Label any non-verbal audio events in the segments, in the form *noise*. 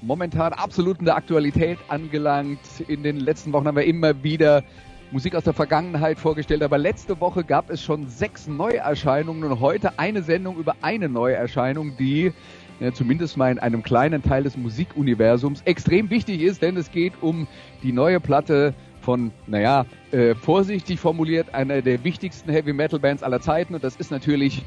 momentan absolut in der Aktualität angelangt. In den letzten Wochen haben wir immer wieder Musik aus der Vergangenheit vorgestellt, aber letzte Woche gab es schon sechs Neuerscheinungen und heute eine Sendung über eine Neuerscheinung, die ja, zumindest mal in einem kleinen Teil des Musikuniversums extrem wichtig ist, denn es geht um die neue Platte von, naja, äh, vorsichtig formuliert, einer der wichtigsten Heavy Metal Bands aller Zeiten und das ist natürlich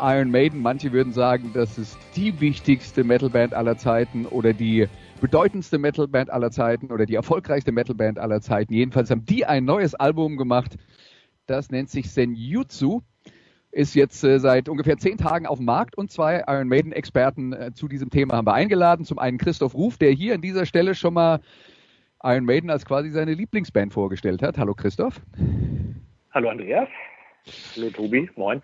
Iron Maiden. Manche würden sagen, das ist die wichtigste Metalband aller Zeiten oder die bedeutendste Metalband aller Zeiten oder die erfolgreichste Metalband aller Zeiten. Jedenfalls haben die ein neues Album gemacht. Das nennt sich Senjutsu. Ist jetzt äh, seit ungefähr zehn Tagen auf dem Markt und zwei Iron Maiden-Experten äh, zu diesem Thema haben wir eingeladen. Zum einen Christoph Ruf, der hier an dieser Stelle schon mal Iron Maiden als quasi seine Lieblingsband vorgestellt hat. Hallo Christoph. Hallo Andreas. Hallo Tobi, moin.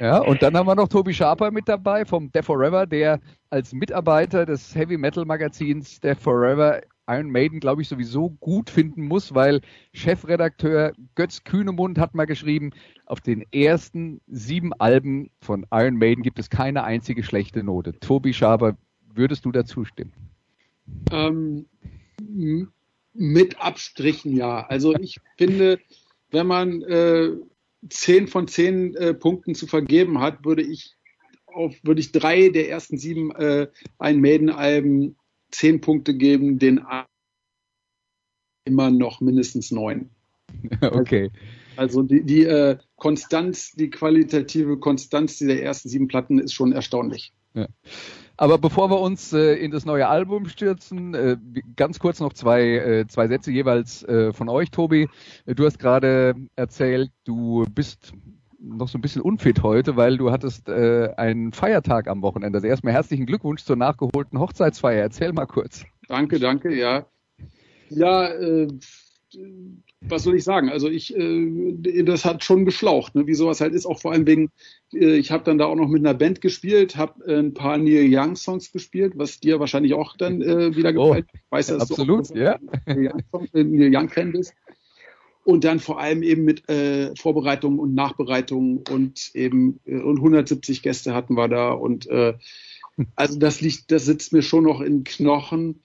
Ja, und dann haben wir noch Tobi Sharper mit dabei vom Death Forever, der als Mitarbeiter des Heavy Metal Magazins Death Forever Iron Maiden, glaube ich, sowieso gut finden muss, weil Chefredakteur Götz Kühnemund hat mal geschrieben, auf den ersten sieben Alben von Iron Maiden gibt es keine einzige schlechte Note. Tobi Schaber, würdest du dazu stimmen? Ähm, mit Abstrichen ja. Also ich finde, wenn man äh, zehn von zehn äh, Punkten zu vergeben hat, würde ich auf würde ich drei der ersten sieben äh, ein Maiden-Alben zehn Punkte geben, den immer noch mindestens neun. *laughs* Okay. Also die, die äh, Konstanz, die qualitative Konstanz dieser ersten sieben Platten ist schon erstaunlich. Ja. Aber bevor wir uns äh, in das neue Album stürzen, äh, ganz kurz noch zwei, äh, zwei Sätze jeweils äh, von euch, Tobi. Du hast gerade erzählt, du bist noch so ein bisschen unfit heute, weil du hattest äh, einen Feiertag am Wochenende. Also erstmal herzlichen Glückwunsch zur nachgeholten Hochzeitsfeier. Erzähl mal kurz. Danke, danke, ja. Ja, äh, was soll ich sagen? Also ich, äh, das hat schon geschlaucht, ne? wie sowas halt ist, auch vor allem wegen, äh, ich habe dann da auch noch mit einer Band gespielt, habe äh, ein paar Neil Young Songs gespielt, was dir wahrscheinlich auch dann äh, wieder oh, gefällt. Ich weiß, dass absolut, du ja. Neil Young, Fan bist. Und dann vor allem eben mit äh, Vorbereitungen und Nachbereitungen und eben äh, und 170 Gäste hatten wir da und äh, also das liegt, das sitzt mir schon noch in Knochen,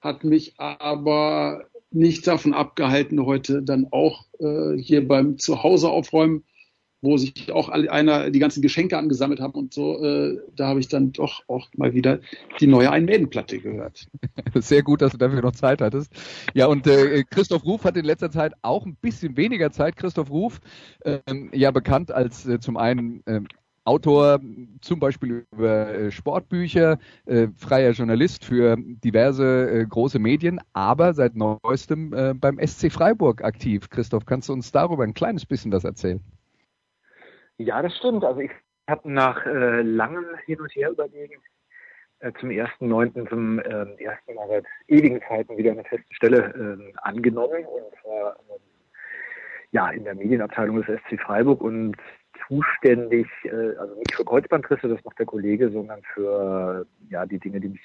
hat mich aber nicht davon abgehalten, heute dann auch äh, hier beim Zuhause aufräumen, wo sich auch alle, einer die ganzen Geschenke angesammelt haben und so, äh, da habe ich dann doch auch mal wieder die neue Einmädenplatte gehört. *laughs* Sehr gut, dass du dafür noch Zeit hattest. Ja, und äh, Christoph Ruf hat in letzter Zeit auch ein bisschen weniger Zeit. Christoph Ruf, ähm, ja bekannt als äh, zum einen äh, Autor zum Beispiel über äh, Sportbücher, äh, freier Journalist für diverse äh, große Medien, aber seit neuestem äh, beim SC Freiburg aktiv. Christoph, kannst du uns darüber ein kleines bisschen was erzählen? Ja, das stimmt. Also ich habe nach äh, langem Hin und Her überlegen äh, zum ersten Neunten, zum ähm, ersten Mal seit ewigen Zeiten wieder eine feste Stelle ähm, angenommen und zwar ähm, ja in der Medienabteilung des SC Freiburg und zuständig, äh, also nicht für Kreuzbandrisse, das macht der Kollege, sondern für ja die Dinge, die mich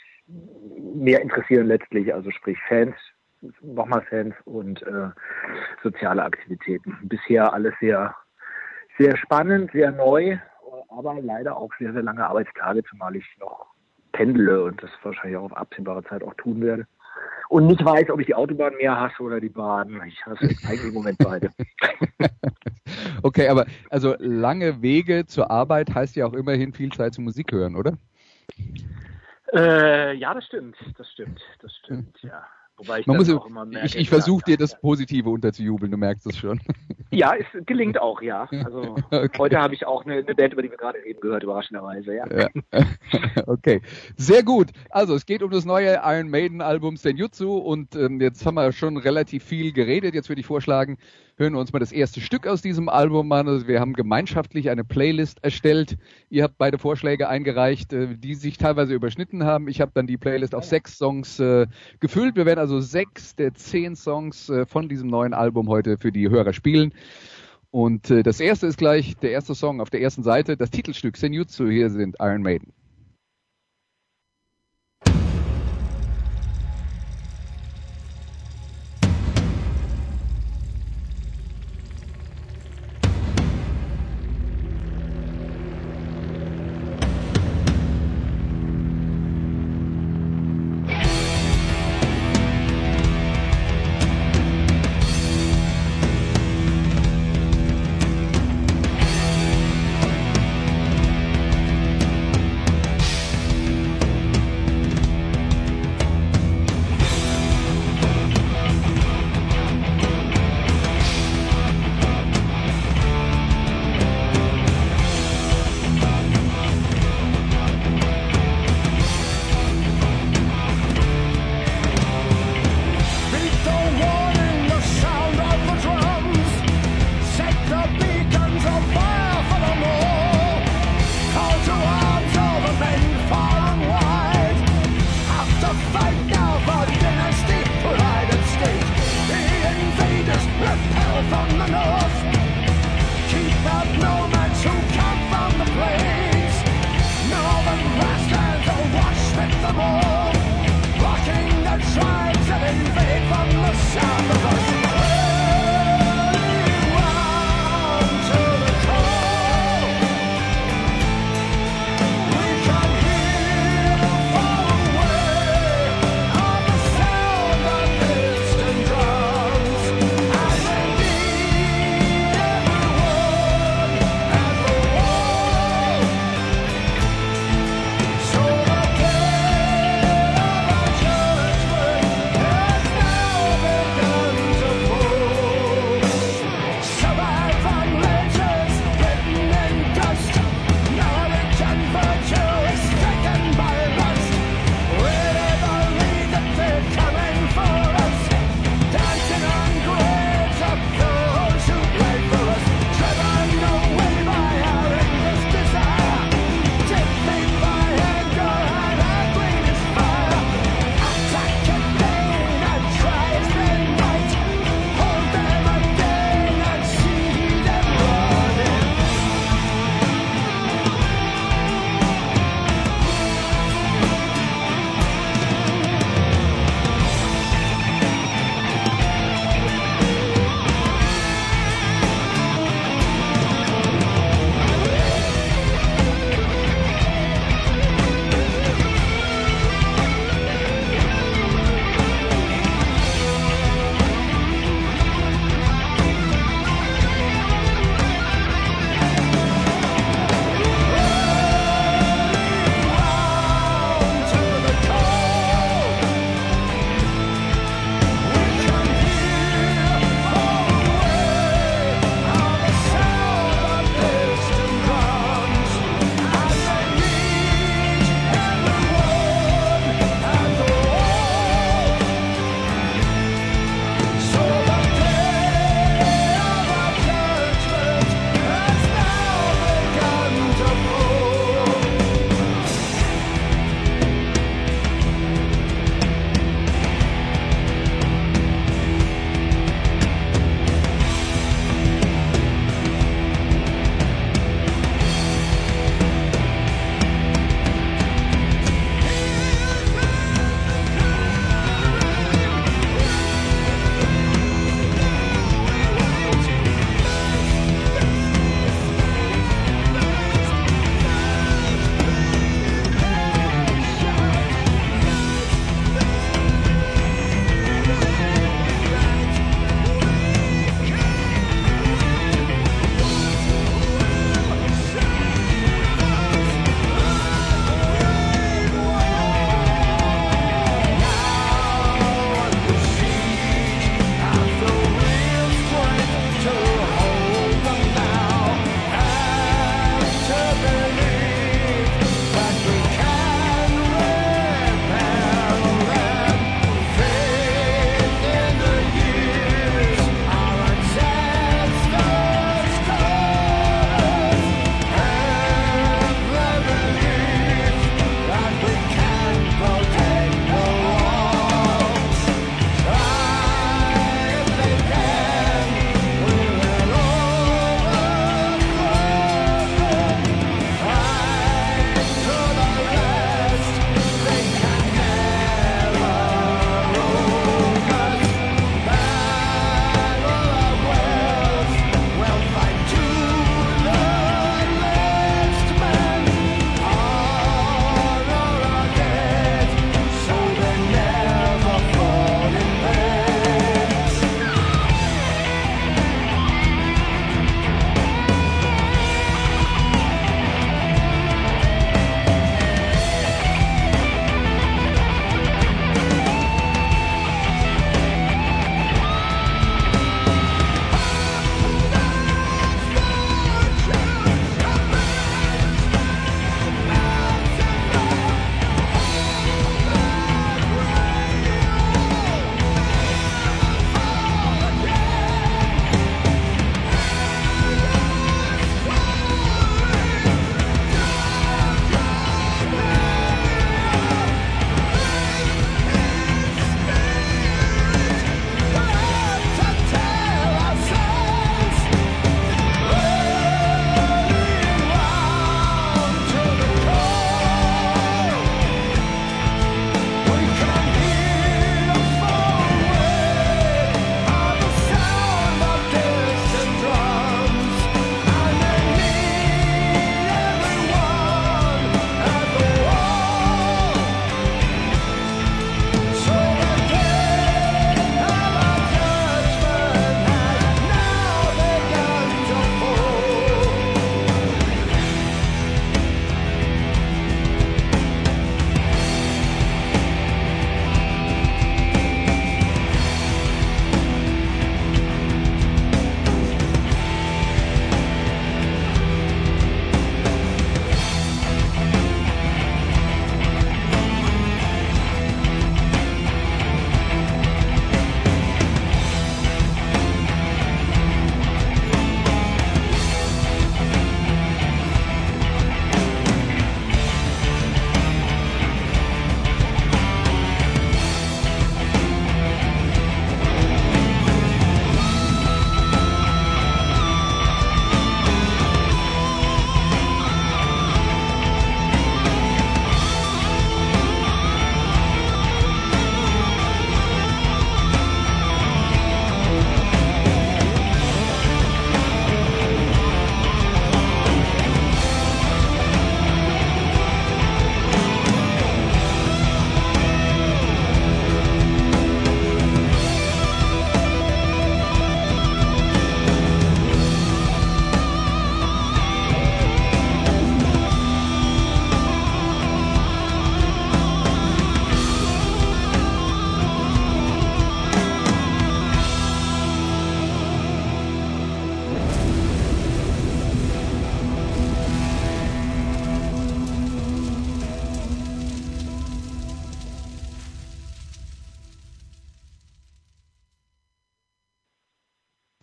mehr interessieren letztlich, also sprich Fans, nochmal Fans und äh, soziale Aktivitäten. Bisher alles sehr, sehr spannend, sehr neu, aber leider auch sehr, sehr lange Arbeitstage, zumal ich noch pendle und das wahrscheinlich auch auf absehbare Zeit auch tun werde und nicht weiß, ob ich die Autobahn mehr hasse oder die Bahn. Ich hasse eigentlich im Moment beide. *laughs* okay, aber also lange Wege zur Arbeit heißt ja auch immerhin viel Zeit zum Musik hören, oder? Äh, ja, das stimmt, das stimmt, das stimmt, ja. Wobei ich Man muss, auch immer merke, ich, ich versuche dir das Positive unterzujubeln, du merkst es schon. *laughs* Ja, es gelingt auch, ja. Also *laughs* okay. heute habe ich auch eine, eine, Band, über die wir gerade reden, gehört, überraschenderweise, ja. ja. *laughs* okay, sehr gut. Also es geht um das neue Iron Maiden Album Senjutsu und ähm, jetzt haben wir schon relativ viel geredet. Jetzt würde ich vorschlagen, hören wir uns mal das erste Stück aus diesem Album an. Also wir haben gemeinschaftlich eine Playlist erstellt. Ihr habt beide Vorschläge eingereicht, äh, die sich teilweise überschnitten haben. Ich habe dann die Playlist auf sechs Songs äh, gefüllt. Wir werden also sechs der zehn Songs äh, von diesem neuen Album heute für die Hörer spielen. Und äh, das erste ist gleich der erste Song auf der ersten Seite, das Titelstück Senjutsu. Hier sind Iron Maiden.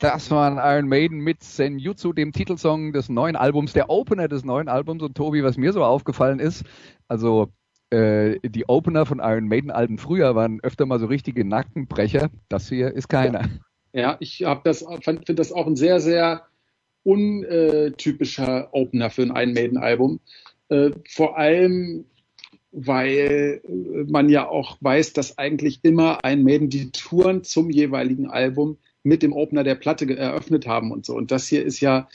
Das waren Iron Maiden mit Senjutsu, dem Titelsong des neuen Albums, der Opener des neuen Albums. Und Tobi, was mir so aufgefallen ist, also äh, die Opener von Iron Maiden Alben früher waren öfter mal so richtige Nackenbrecher. Das hier ist keiner. Ja, ich habe das, finde das auch ein sehr, sehr untypischer Opener für ein Iron Maiden Album. Äh, vor allem, weil man ja auch weiß, dass eigentlich immer Iron Maiden die Touren zum jeweiligen Album mit dem Opener der Platte eröffnet haben und so. Und das hier ist ja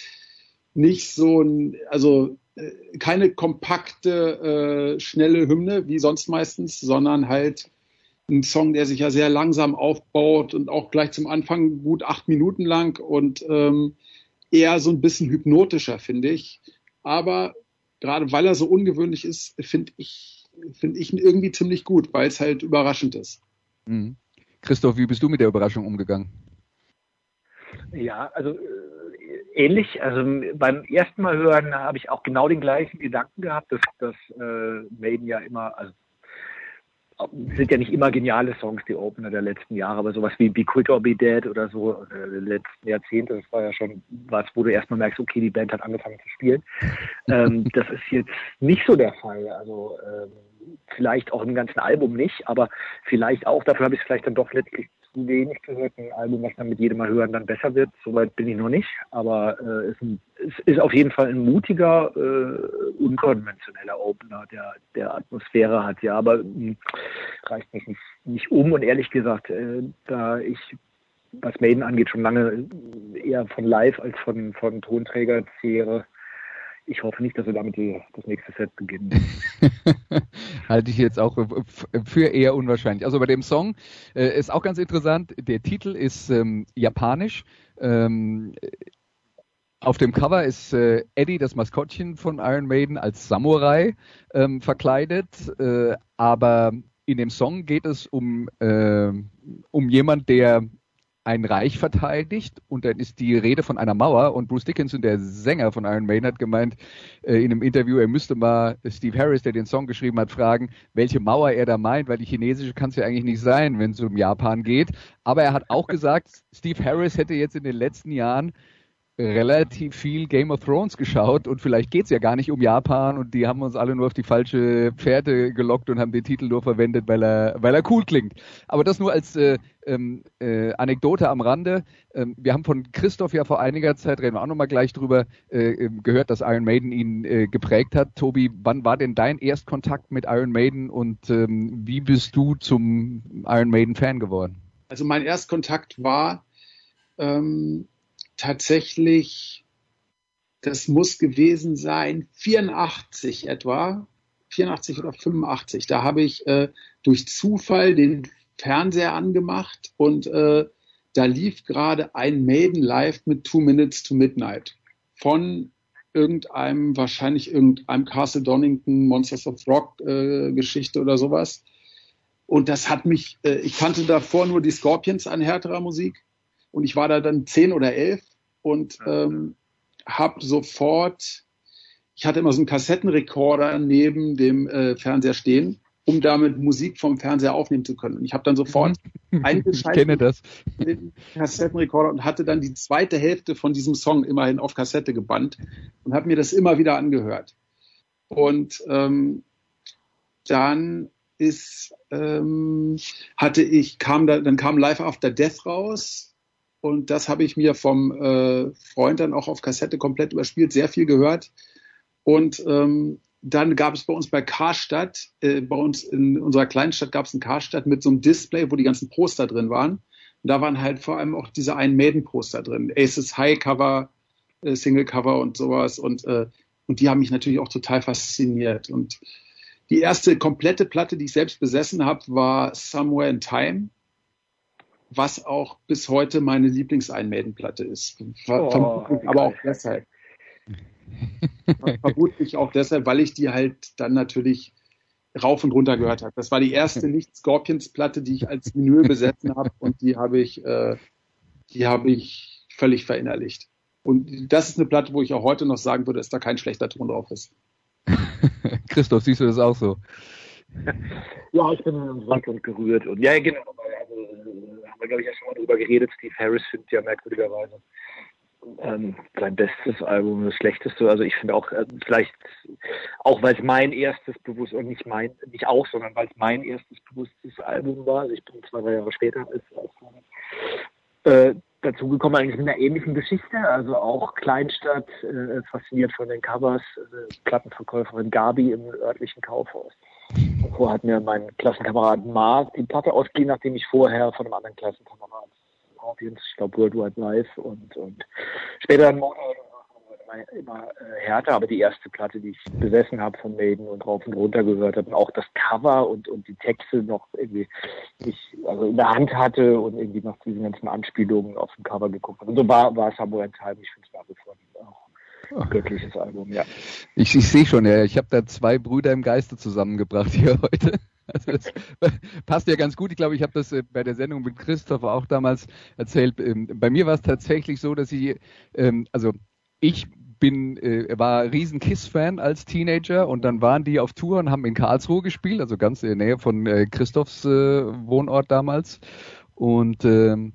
nicht so ein, also äh, keine kompakte, äh, schnelle Hymne wie sonst meistens, sondern halt ein Song, der sich ja sehr langsam aufbaut und auch gleich zum Anfang gut acht Minuten lang und ähm, eher so ein bisschen hypnotischer, finde ich. Aber gerade weil er so ungewöhnlich ist, finde ich, finde ich ihn irgendwie ziemlich gut, weil es halt überraschend ist. Mhm. Christoph, wie bist du mit der Überraschung umgegangen? Ja, also äh, ähnlich. Also beim ersten Mal hören habe ich auch genau den gleichen Gedanken gehabt, dass, dass äh, Maiden ja immer, also sind ja nicht immer geniale Songs, die Opener der letzten Jahre, aber sowas wie Be Quick or Be Dead oder so äh, letzten Jahrzehnte, das war ja schon was, wo du erstmal merkst, okay, die Band hat angefangen zu spielen. ähm, *laughs* das ist jetzt nicht so der Fall. Also ähm, vielleicht auch im ganzen Album nicht, aber vielleicht auch, dafür habe ich es vielleicht dann doch letztlich wenig gehört. Ein Album, was dann mit jedem Mal hören dann besser wird. Soweit bin ich noch nicht. Aber äh, es, es ist auf jeden Fall ein mutiger, äh, unkonventioneller Opener, der, der Atmosphäre hat. Ja, aber mh, hm, reicht mich nicht, nicht um. Und ehrlich gesagt, äh, da ich was Maiden angeht, schon lange eher von Live als von, von Tonträger zehre, ich hoffe nicht, dass wir damit die, das nächste Set beginnen. *laughs* Halte ich jetzt auch für eher unwahrscheinlich. Also bei dem Song äh, ist auch ganz interessant, der Titel ist ähm, japanisch. Ähm, auf dem Cover ist äh, Eddie, das Maskottchen von Iron Maiden, als Samurai ähm, verkleidet, äh, aber in dem Song geht es um, äh, um jemand, der ein Reich verteidigt und dann ist die Rede von einer Mauer und Bruce Dickinson, der Sänger von Iron Maiden, hat gemeint äh, in einem Interview, er müsste mal Steve Harris, der den Song geschrieben hat, fragen, welche Mauer er da meint, weil die chinesische kann es ja eigentlich nicht sein, wenn es um Japan geht. Aber er hat auch gesagt, Steve Harris hätte jetzt in den letzten Jahren relativ viel Game of Thrones geschaut und vielleicht geht's ja gar nicht um Japan und die haben uns alle nur auf die falsche Pferde gelockt und haben den Titel nur verwendet, weil er, weil er cool klingt. Aber das nur als äh, ähm, äh, Anekdote am Rande. Ähm, wir haben von Christoph ja vor einiger Zeit, reden wir auch nochmal gleich drüber, äh, ähm, gehört, dass Iron Maiden ihn äh, geprägt hat. Tobi, wann war denn dein Erstkontakt mit Iron Maiden und ähm, wie bist du zum Iron Maiden Fan geworden? Also mein Erstkontakt war ähm, tatsächlich, das muss gewesen sein, 84 etwa, 84 oder 85. Da habe ich äh, durch Zufall den Fernseher angemacht und äh, da lief gerade ein Maiden Live mit Two Minutes to Midnight von irgendeinem, wahrscheinlich irgendeinem Castle Donington Monsters of Rock äh, Geschichte oder sowas. Und das hat mich, äh, ich kannte davor nur die Scorpions an härterer Musik und ich war da dann zehn oder elf und ähm, habe sofort, ich hatte immer so einen Kassettenrekorder neben dem äh, Fernseher stehen, um damit Musik vom Fernseher aufnehmen zu können. Und ich habe dann sofort *laughs* eingeschaltet den Kassettenrekorder und hatte dann die zweite Hälfte von diesem Song immerhin auf Kassette gebannt und habe mir das immer wieder angehört. Und ähm, dann ist ähm, hatte ich kam da dann kam Live After Death raus und das habe ich mir vom äh, Freund dann auch auf Kassette komplett überspielt, sehr viel gehört. Und ähm, dann gab es bei uns bei Karstadt, äh, bei uns in unserer Kleinstadt gab es ein Karstadt mit so einem Display, wo die ganzen Poster drin waren. Und da waren halt vor allem auch diese einen Maiden-Poster drin. Aces High Cover, äh, Single Cover und sowas. Und, äh, und die haben mich natürlich auch total fasziniert. Und die erste komplette Platte, die ich selbst besessen habe, war Somewhere in Time was auch bis heute meine Lieblingseinmädenplatte ist. Ver oh, aber auch deshalb. Vermutlich auch deshalb, weil ich die halt dann natürlich rauf und runter gehört habe. Das war die erste *laughs* Nicht-Scorpions-Platte, die ich als Vinyl besessen habe und die habe ich, äh, die habe ich völlig verinnerlicht. Und das ist eine Platte, wo ich auch heute noch sagen würde, dass da kein schlechter Ton drauf ist. *laughs* Christoph, siehst du das auch so? *laughs* Ja, ich bin in und gerührt. Und ja, genau, wir glaube ich, ja schon mal drüber geredet. Steve Harris findet ja merkwürdigerweise ähm, sein bestes Album, das schlechteste. Also ich finde auch, äh, vielleicht, auch weil es mein erstes bewusst, und nicht mein, nicht auch, sondern weil es mein erstes bewusstes Album war. Also ich bin zwei, drei Jahre später als äh, dazu gekommen, eigentlich mit einer ähnlichen Geschichte, also auch Kleinstadt, äh, fasziniert von den Covers, äh, Plattenverkäuferin Gabi im örtlichen Kaufhaus. Vorher hat mir mein Klassenkamerad Mark die Platte ausgeliehen, nachdem ich vorher von einem anderen Klassenkamerad Scorpions, ich glaube Worldwide Live und, und später dann Motorhead immer, äh, härter, aber die erste Platte, die ich besessen habe von Maiden und rauf und runter gehört habe und auch das Cover und, und die Texte noch irgendwie ich, also in der Hand hatte und irgendwie noch diese ganzen Anspielungen auf dem Cover geguckt habe. Und so war, war Summer in Time, ich finde es nach wie vor auch göttliches Album, ja. Ich, ich sehe schon, ja, ich habe da zwei Brüder im Geiste zusammengebracht hier *laughs* heute. Also das passt ja ganz gut. Ich glaube, ich habe das äh, bei der Sendung mit Christoph auch damals erzählt. Ähm, bei mir war es tatsächlich so, dass ich, ähm, also ich bin, äh, war riesen Kiss-Fan als Teenager und dann waren die auf Tour und haben in Karlsruhe gespielt, also ganz in der Nähe von äh, Christophs Wohnort damals. Und ähm,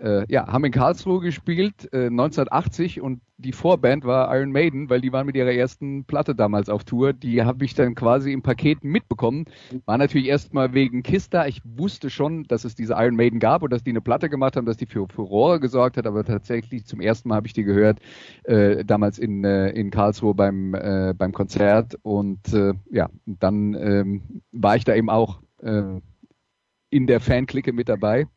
äh, ja, haben in Karlsruhe gespielt, äh, 1980 und die Vorband war Iron Maiden, weil die waren mit ihrer ersten Platte damals auf Tour. Die habe ich dann quasi im Paket mitbekommen. War natürlich erstmal wegen Kiss da. Ich wusste schon, dass es diese Iron Maiden gab und dass die eine Platte gemacht haben, dass die für Furore gesorgt hat, aber tatsächlich zum ersten Mal habe ich die gehört, äh, damals in, äh, in Karlsruhe beim, äh, beim Konzert und äh, ja, dann ähm, war ich da eben auch in der Fanklicke mit dabei.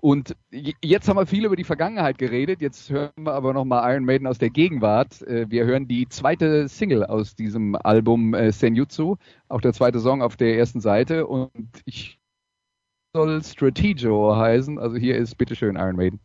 Und jetzt haben wir viel über die Vergangenheit geredet. Jetzt hören wir aber nochmal Iron Maiden aus der Gegenwart. Äh, wir hören die zweite Single aus diesem Album äh, Senjutsu, auch der zweite Song auf der ersten Seite. Und ich soll Strategio heißen. Also hier ist bitteschön Iron Maiden.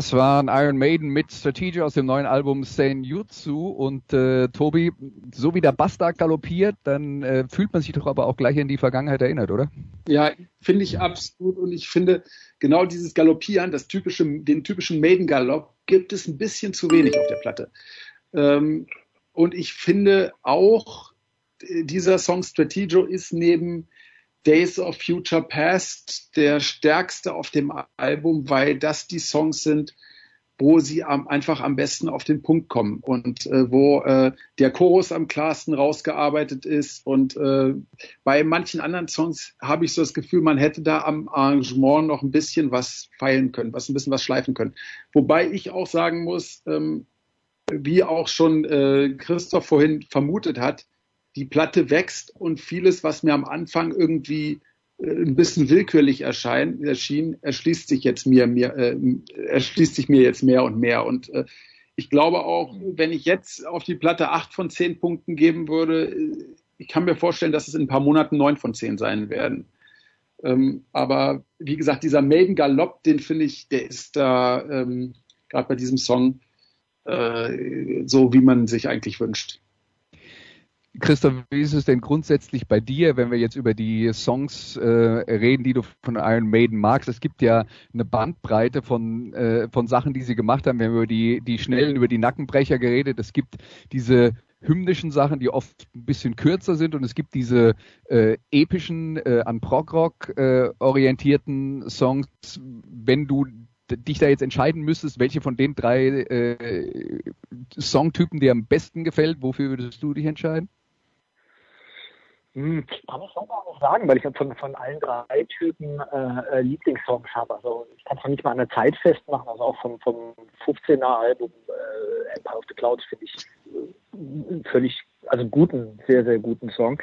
Das waren Iron Maiden mit Strategy aus dem neuen Album Senjutsu und äh, Tobi, so wie der Bastard galoppiert, dann äh, fühlt man sich doch aber auch gleich in die Vergangenheit erinnert, oder? Ja, finde ich absolut und ich finde genau dieses Galoppieren, das typische, den typischen Maiden-Galopp gibt es ein bisschen zu wenig auf der Platte. Ähm, und ich finde auch, dieser Song Strategio ist neben Days of Future Past der stärkste auf dem Album, weil das die Songs sind, wo sie am, einfach am besten auf den Punkt kommen und äh, wo äh, der Chorus am klarsten rausgearbeitet ist. Und äh, bei manchen anderen Songs habe ich so das Gefühl, man hätte da am Arrangement noch ein bisschen was feilen können, was ein bisschen was schleifen können. Wobei ich auch sagen muss, ähm, wie auch schon äh, Christoph vorhin vermutet hat, die Platte wächst und vieles, was mir am Anfang irgendwie äh, ein bisschen willkürlich erschein, erschien, erschließt sich jetzt mir, mir äh, erschließt sich mir jetzt mehr und mehr. Und äh, ich glaube auch, wenn ich jetzt auf die Platte acht von zehn Punkten geben würde, äh, ich kann mir vorstellen, dass es in ein paar Monaten neun von zehn sein werden. Ähm, aber wie gesagt, dieser Maiden Galopp, den finde ich, der ist da ähm, gerade bei diesem Song äh, so, wie man sich eigentlich wünscht. Christoph, wie ist es denn grundsätzlich bei dir, wenn wir jetzt über die Songs äh, reden, die du von Iron Maiden magst? Es gibt ja eine Bandbreite von, äh, von Sachen, die sie gemacht haben. Wir haben über die, die schnellen, über die Nackenbrecher geredet. Es gibt diese hymnischen Sachen, die oft ein bisschen kürzer sind und es gibt diese äh, epischen, äh, an Prog-Rock äh, orientierten Songs. Wenn du dich da jetzt entscheiden müsstest, welche von den drei äh, Songtypen dir am besten gefällt, wofür würdest du dich entscheiden? Hm, kann ich so gar nicht sagen, weil ich von, von allen drei Typen äh, äh Lieblingssongs habe. Also ich kann es nicht mal an der Zeit festmachen. Also auch vom, vom 15er Album äh, Empire of the Clouds finde ich äh, völlig, also guten, sehr, sehr guten Song.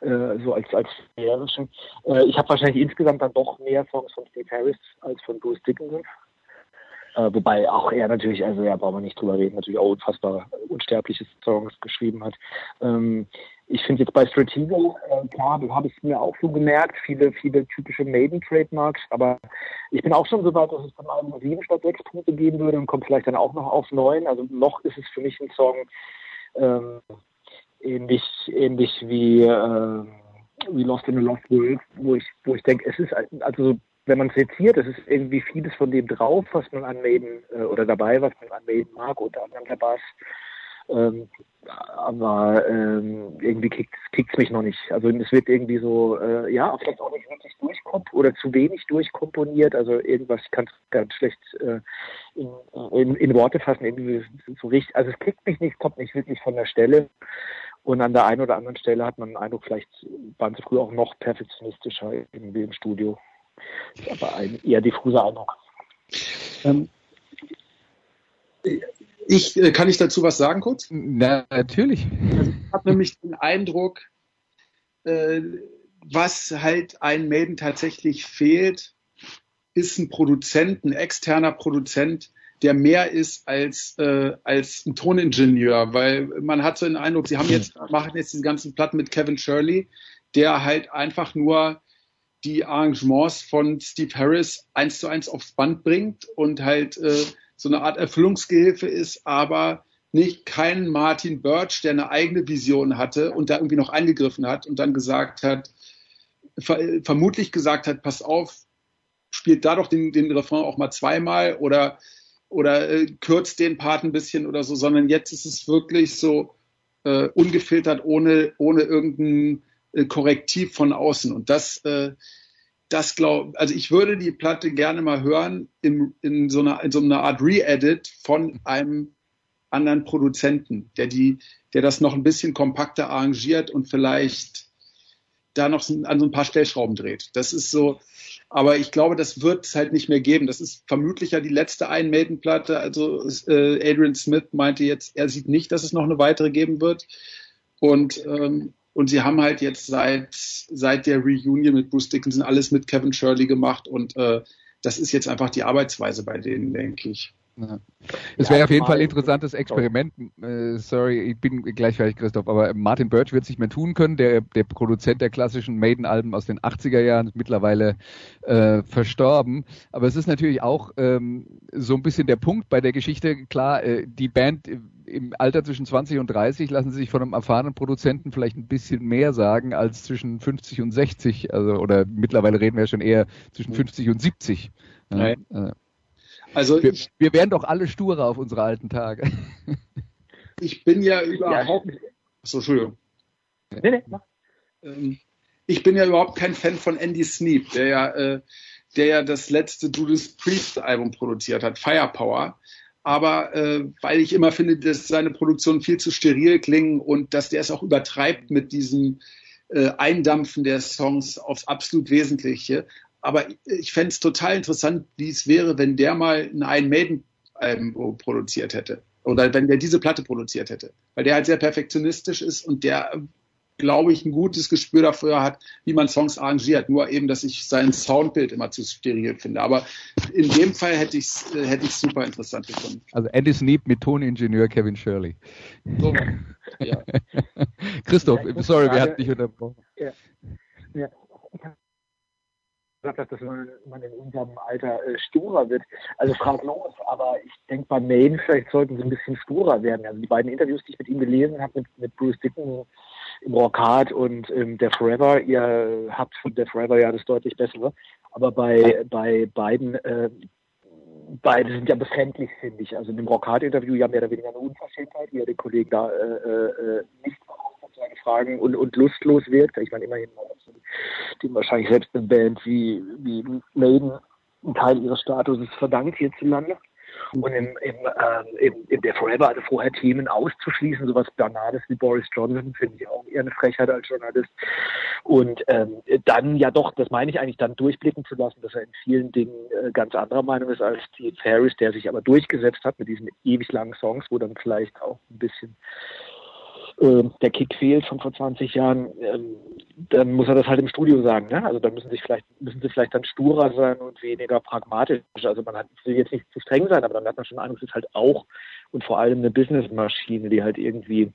Äh, so als als. Äh, ich habe wahrscheinlich insgesamt dann doch mehr Songs von Steve Harris als von Bruce Dickinson. Äh, wobei auch er natürlich, also ja, brauchen wir nicht drüber reden, natürlich auch unfassbar unsterbliche Songs geschrieben hat. Ähm, ich finde jetzt bei Stratego, äh, klar, habe ich mir auch so gemerkt, viele, viele typische Maiden-Trademarks, aber ich bin auch schon so weit, dass es von einem sieben statt sechs Punkte geben würde und kommt vielleicht dann auch noch auf neun. Also noch ist es für mich ein Song ähm, ähnlich, ähnlich wie, äh, wie Lost in a Lost World, wo ich, wo ich denke, es ist also wenn man seziert, es ist irgendwie vieles von dem drauf, was man an Maiden äh, oder dabei, was man an Maiden mag, unter anderem der Bass. Ähm, aber ähm, irgendwie kickt es mich noch nicht. Also es wird irgendwie so, äh, ja, vielleicht auch nicht wirklich durchkomp oder zu wenig durchkomponiert. Also irgendwas kann es ganz schlecht äh, in, in, in, Worte fassen. Irgendwie so richtig. Also es kickt mich nicht, kommt nicht wirklich von der Stelle. Und an der einen oder anderen Stelle hat man den Eindruck, vielleicht waren sie früher auch noch perfektionistischer irgendwie im Studio. Aber ein eher diffuser Eindruck. Ähm, ich, äh, kann ich dazu was sagen kurz? Na, natürlich. Also ich habe nämlich den Eindruck, äh, was halt ein Maiden tatsächlich fehlt, ist ein Produzent, ein externer Produzent, der mehr ist als, äh, als ein Toningenieur, weil man hat so den Eindruck, sie haben jetzt, machen jetzt diese ganzen Platten mit Kevin Shirley, der halt einfach nur die Arrangements von Steve Harris eins zu eins aufs Band bringt und halt äh, so eine Art Erfüllungsgehilfe ist, aber nicht kein Martin Birch, der eine eigene Vision hatte und da irgendwie noch eingegriffen hat und dann gesagt hat, ver vermutlich gesagt hat, pass auf, spielt da doch den, den Refrain auch mal zweimal oder, oder äh, kürzt den Part ein bisschen oder so, sondern jetzt ist es wirklich so äh, ungefiltert, ohne, ohne irgendein äh, Korrektiv von außen. Und das, äh, das glaube, also ich würde die Platte gerne mal hören in, in, so, einer, in so einer Art Re-Edit von einem anderen Produzenten, der die, der das noch ein bisschen kompakter arrangiert und vielleicht da noch an so ein paar Stellschrauben dreht. Das ist so, aber ich glaube, das wird es halt nicht mehr geben. Das ist vermutlich ja die letzte Iron Maiden Platte. Also äh, Adrian Smith meinte jetzt, er sieht nicht, dass es noch eine weitere geben wird. Und ähm, und sie haben halt jetzt seit, seit der Reunion mit Bruce Dickinson alles mit Kevin Shirley gemacht und äh, das ist jetzt einfach die Arbeitsweise bei denen, denke ich. Ja. Es wäre ja, auf jeden Fall ein interessantes Experiment. Äh, sorry, ich bin gleich fertig, Christoph, aber Martin Birch wird es nicht mehr tun können. Der, der Produzent der klassischen Maiden-Alben aus den 80er Jahren ist mittlerweile äh, verstorben. Aber es ist natürlich auch ähm, so ein bisschen der Punkt bei der Geschichte. Klar, äh, die Band im Alter zwischen 20 und 30 lassen sie sich von einem erfahrenen Produzenten vielleicht ein bisschen mehr sagen als zwischen 50 und 60. Also, oder mittlerweile reden wir ja schon eher zwischen 50 und 70. Ja, äh, also wir, ich, wir wären doch alle sturer auf unsere alten Tage. *laughs* Ich bin ja überhaupt. Ja. So, Entschuldigung. Nee, nee, mach. Ähm, ich bin ja überhaupt kein Fan von Andy Sneap, der ja, äh, der ja das letzte Judas Priest Album produziert hat, Firepower. Aber äh, weil ich immer finde, dass seine Produktionen viel zu steril klingen und dass der es auch übertreibt mit diesem äh, Eindampfen der Songs aufs absolut Wesentliche aber ich fände es total interessant, wie es wäre, wenn der mal ein Iron Maiden Album produziert hätte. Oder wenn der diese Platte produziert hätte. Weil der halt sehr perfektionistisch ist und der, glaube ich, ein gutes Gespür dafür hat, wie man Songs arrangiert. Nur eben, dass ich sein Soundbild immer zu steril finde. Aber in dem Fall hätte ich es hätte super interessant gefunden. Also Andy Sneap mit Toningenieur Kevin Shirley. So, *laughs* ja. Christoph, sorry, wir hatten dich unterbrochen. Ja. Ja gesagt hast, dass man, in unserem Alter äh, sturer wird. Also fraglos, aber ich denke bei Maine, vielleicht sollten sie ein bisschen sturer werden. Also die beiden Interviews, die ich mit ihm gelesen habe, mit, mit Bruce Dicken im Rock Hard und ähm, der Forever, ihr habt von der Forever ja das deutlich bessere. Aber bei, bei beiden, äh, beide sind ja befremdlich, finde ich. Also in dem Rock Hard Interview ja mehr oder weniger eine Unverschämtheit, wie er den Kollegen da äh, äh, nicht seine Fragen und, und lustlos wirkt. Ich meine, immerhin dem wahrscheinlich selbst eine Band wie, wie Maiden einen Teil ihres Status verdankt hierzulande. Und im, im, äh, im, in der Forever, also vorher Themen auszuschließen, sowas Banales wie Boris Johnson, finde ich auch eher eine Frechheit als Journalist. Und ähm, dann ja doch, das meine ich eigentlich, dann durchblicken zu lassen, dass er in vielen Dingen äh, ganz anderer Meinung ist als Steve Harris, der sich aber durchgesetzt hat mit diesen ewig langen Songs, wo dann vielleicht auch ein bisschen äh, der Kick fehlt von vor 20 Jahren, ähm, dann muss er das halt im Studio sagen. Ne? Also dann müssen sich vielleicht müssen sie vielleicht dann sturer sein und weniger pragmatisch. Also man hat, will jetzt nicht zu streng sein, aber dann hat man schon einen Eindruck, es ist halt auch und vor allem eine Businessmaschine, die halt irgendwie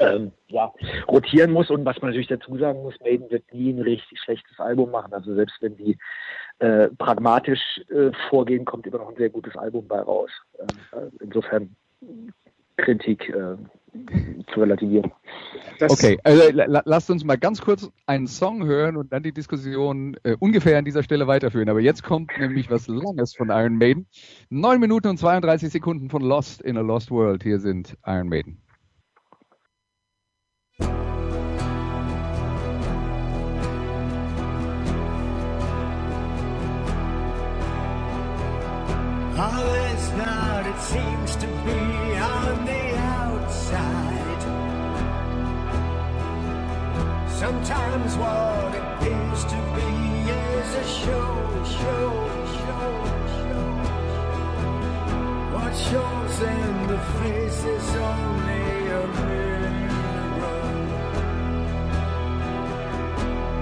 ähm, ja, rotieren muss. Und was man natürlich dazu sagen muss, Maiden wird nie ein richtig schlechtes Album machen. Also selbst wenn die äh, pragmatisch äh, vorgehen, kommt immer noch ein sehr gutes Album bei raus. Äh, insofern Kritik äh, zu relativieren. Das okay, also lasst uns mal ganz kurz einen Song hören und dann die Diskussion äh, ungefähr an dieser Stelle weiterführen. Aber jetzt kommt nämlich was Langes von Iron Maiden. 9 Minuten und 32 Sekunden von Lost in a Lost World. Hier sind Iron Maiden. All is not, it seems Sometimes what appears to be is a show, show, show, show. What shows in the face is only a mirror.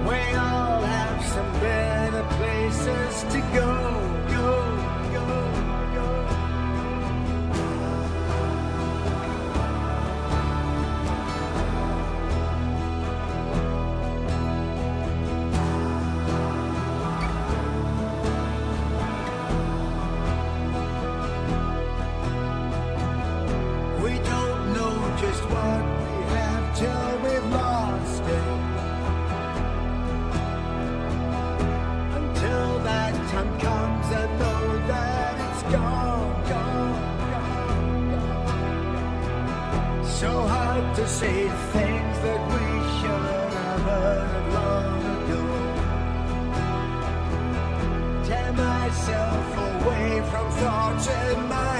We all have some better places to go, to say things that we should have heard long ago. Tear myself away from thoughts in my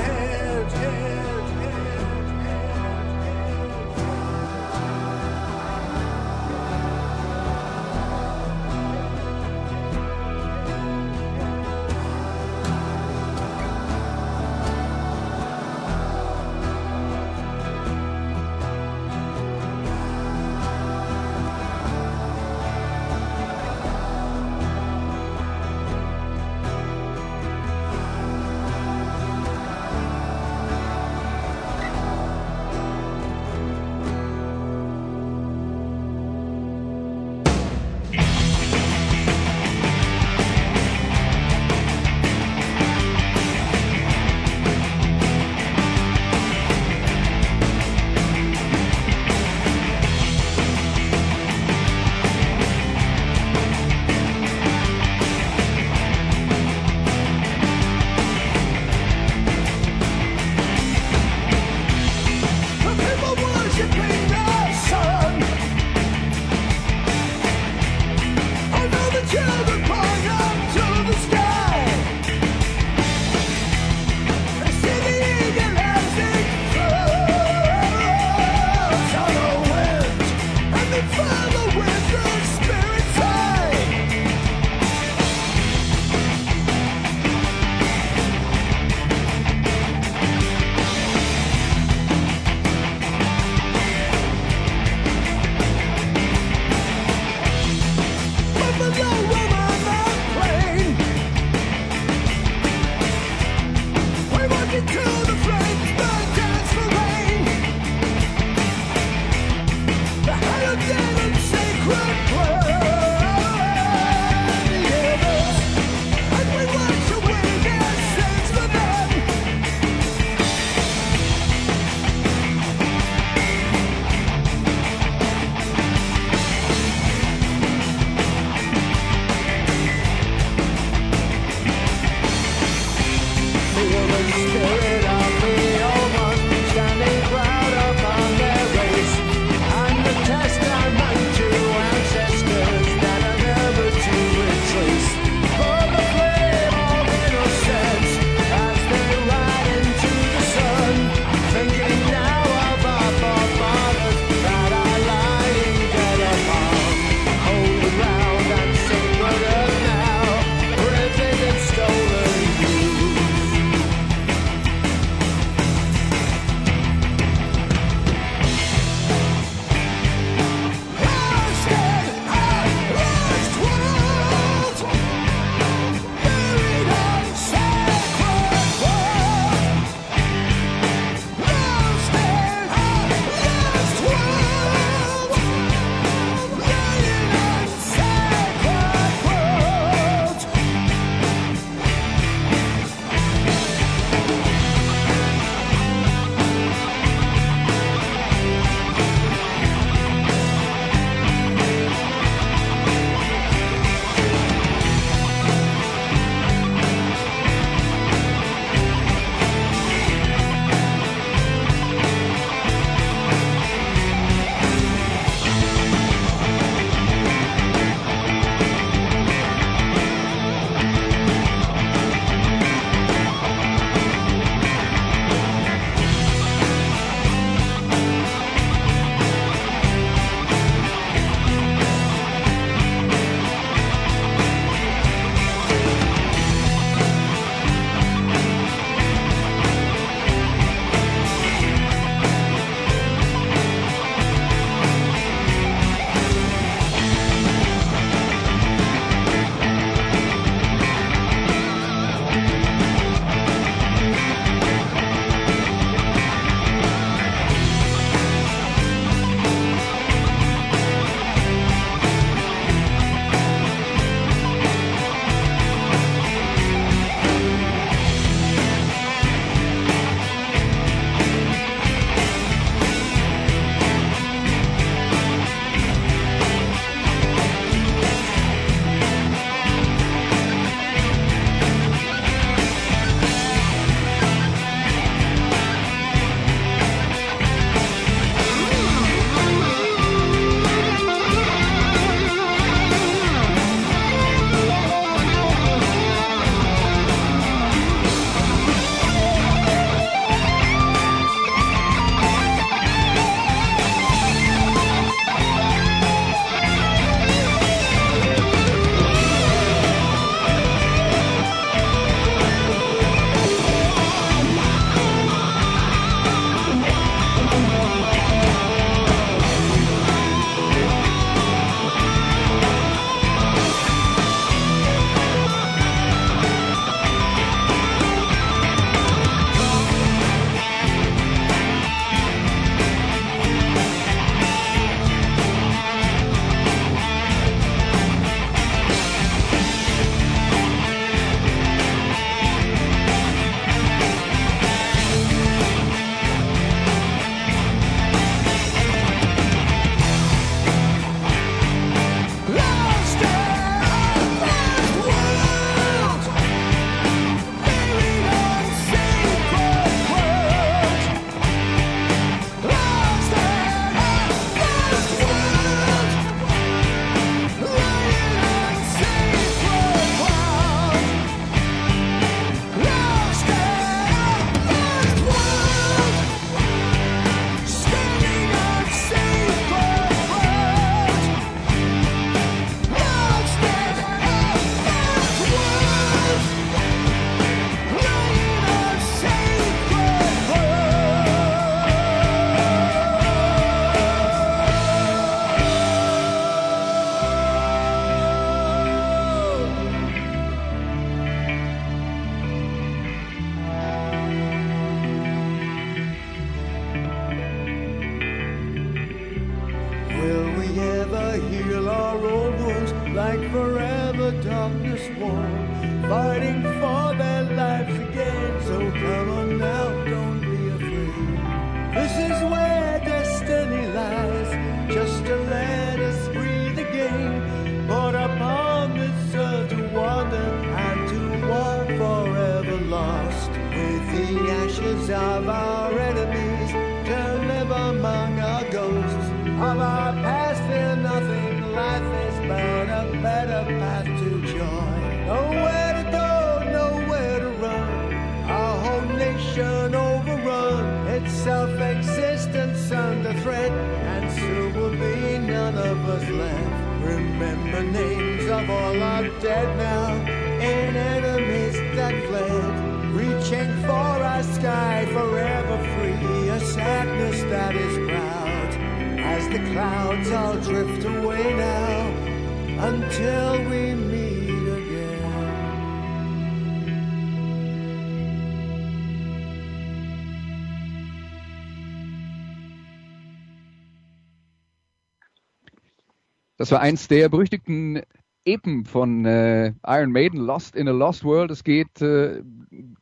Das war eins der berüchtigten Epen von äh, Iron Maiden, Lost in a Lost World. Es geht äh,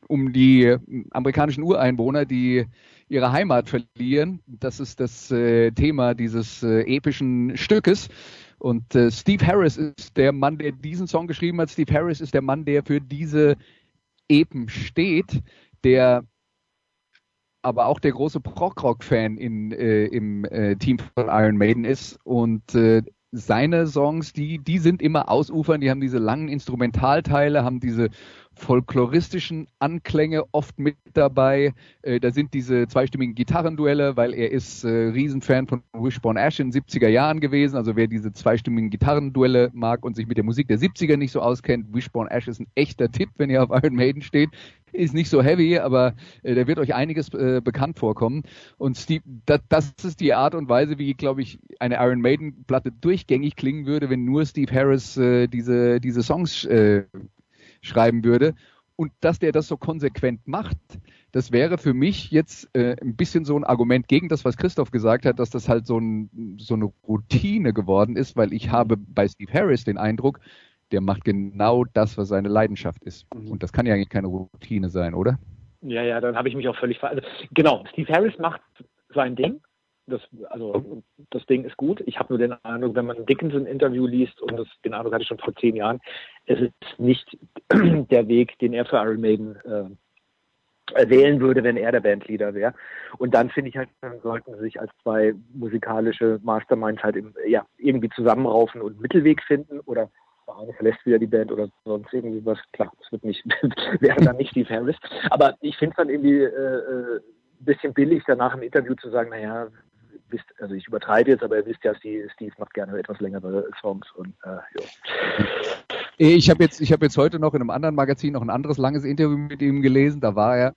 um die amerikanischen Ureinwohner, die ihre Heimat verlieren. Das ist das äh, Thema dieses äh, epischen Stückes. Und äh, Steve Harris ist der Mann, der diesen Song geschrieben hat. Steve Harris ist der Mann, der für diese Epen steht, der aber auch der große Prog-Rock-Fan äh, im Team von Iron Maiden ist und seine Songs, die, die sind immer ausufern, die haben diese langen Instrumentalteile, haben diese folkloristischen Anklänge oft mit dabei. Äh, da sind diese zweistimmigen Gitarrenduelle, weil er ist äh, Riesenfan von Wishbone Ash in den 70er Jahren gewesen. Also wer diese zweistimmigen Gitarrenduelle mag und sich mit der Musik der 70er nicht so auskennt, Wishbone Ash ist ein echter Tipp, wenn ihr auf Iron Maiden steht. Ist nicht so heavy, aber äh, da wird euch einiges äh, bekannt vorkommen. Und Steve, das, das ist die Art und Weise, wie, glaube ich, eine Iron Maiden-Platte durchgängig klingen würde, wenn nur Steve Harris äh, diese, diese Songs äh, schreiben würde. Und dass der das so konsequent macht, das wäre für mich jetzt äh, ein bisschen so ein Argument gegen das, was Christoph gesagt hat, dass das halt so, ein, so eine Routine geworden ist, weil ich habe bei Steve Harris den Eindruck, der macht genau das, was seine Leidenschaft ist. Mhm. Und das kann ja eigentlich keine Routine sein, oder? Ja, ja, dann habe ich mich auch völlig ver... Also, genau, Steve Harris macht sein Ding. Das, also das Ding ist gut. Ich habe nur den Eindruck, wenn man ein Dickinson-Interview liest, und das, den Eindruck hatte ich schon vor zehn Jahren, es ist nicht *clears throat* der Weg, den er für Iron Maiden äh, wählen würde, wenn er der Bandleader wäre. Und dann finde ich halt, dann sollten sie sich als zwei musikalische Masterminds halt im, ja, irgendwie zusammenraufen und einen Mittelweg finden oder der eine verlässt wieder die Band oder sonst irgendwie was. Klar, das wird nicht, *laughs* wäre dann nicht Steve Harris. Aber ich finde es dann irgendwie äh, äh, ein bisschen billig, danach im Interview zu sagen, naja, wisst, also ich übertreibe jetzt, aber ihr wisst ja, Steve, Steve macht gerne etwas längere Songs und äh, ja. Ich habe jetzt, ich jetzt heute noch in einem anderen Magazin noch ein anderes langes Interview mit ihm gelesen. Da war er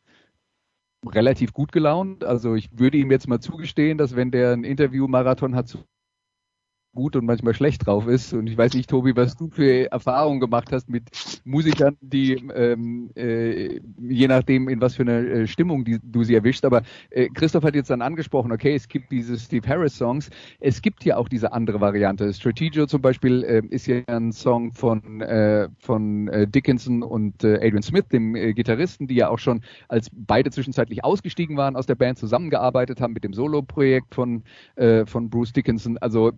relativ gut gelaunt. Also ich würde ihm jetzt mal zugestehen, dass wenn der ein Interview-Marathon hat, gut und manchmal schlecht drauf ist. Und ich weiß nicht, Tobi, was du für Erfahrungen gemacht hast mit Musikern, die ähm, äh, je nachdem, in was für eine äh, Stimmung die, du sie erwischst. Aber äh, Christoph hat jetzt dann angesprochen, okay, es gibt diese Steve Harris Songs. Es gibt ja auch diese andere Variante. Strategio zum Beispiel äh, ist ja ein Song von, äh, von äh, Dickinson und äh, Adrian Smith, dem äh, Gitarristen, die ja auch schon als beide zwischenzeitlich ausgestiegen waren aus der Band, zusammengearbeitet haben mit dem Solo-Projekt von, äh, von Bruce Dickinson. Also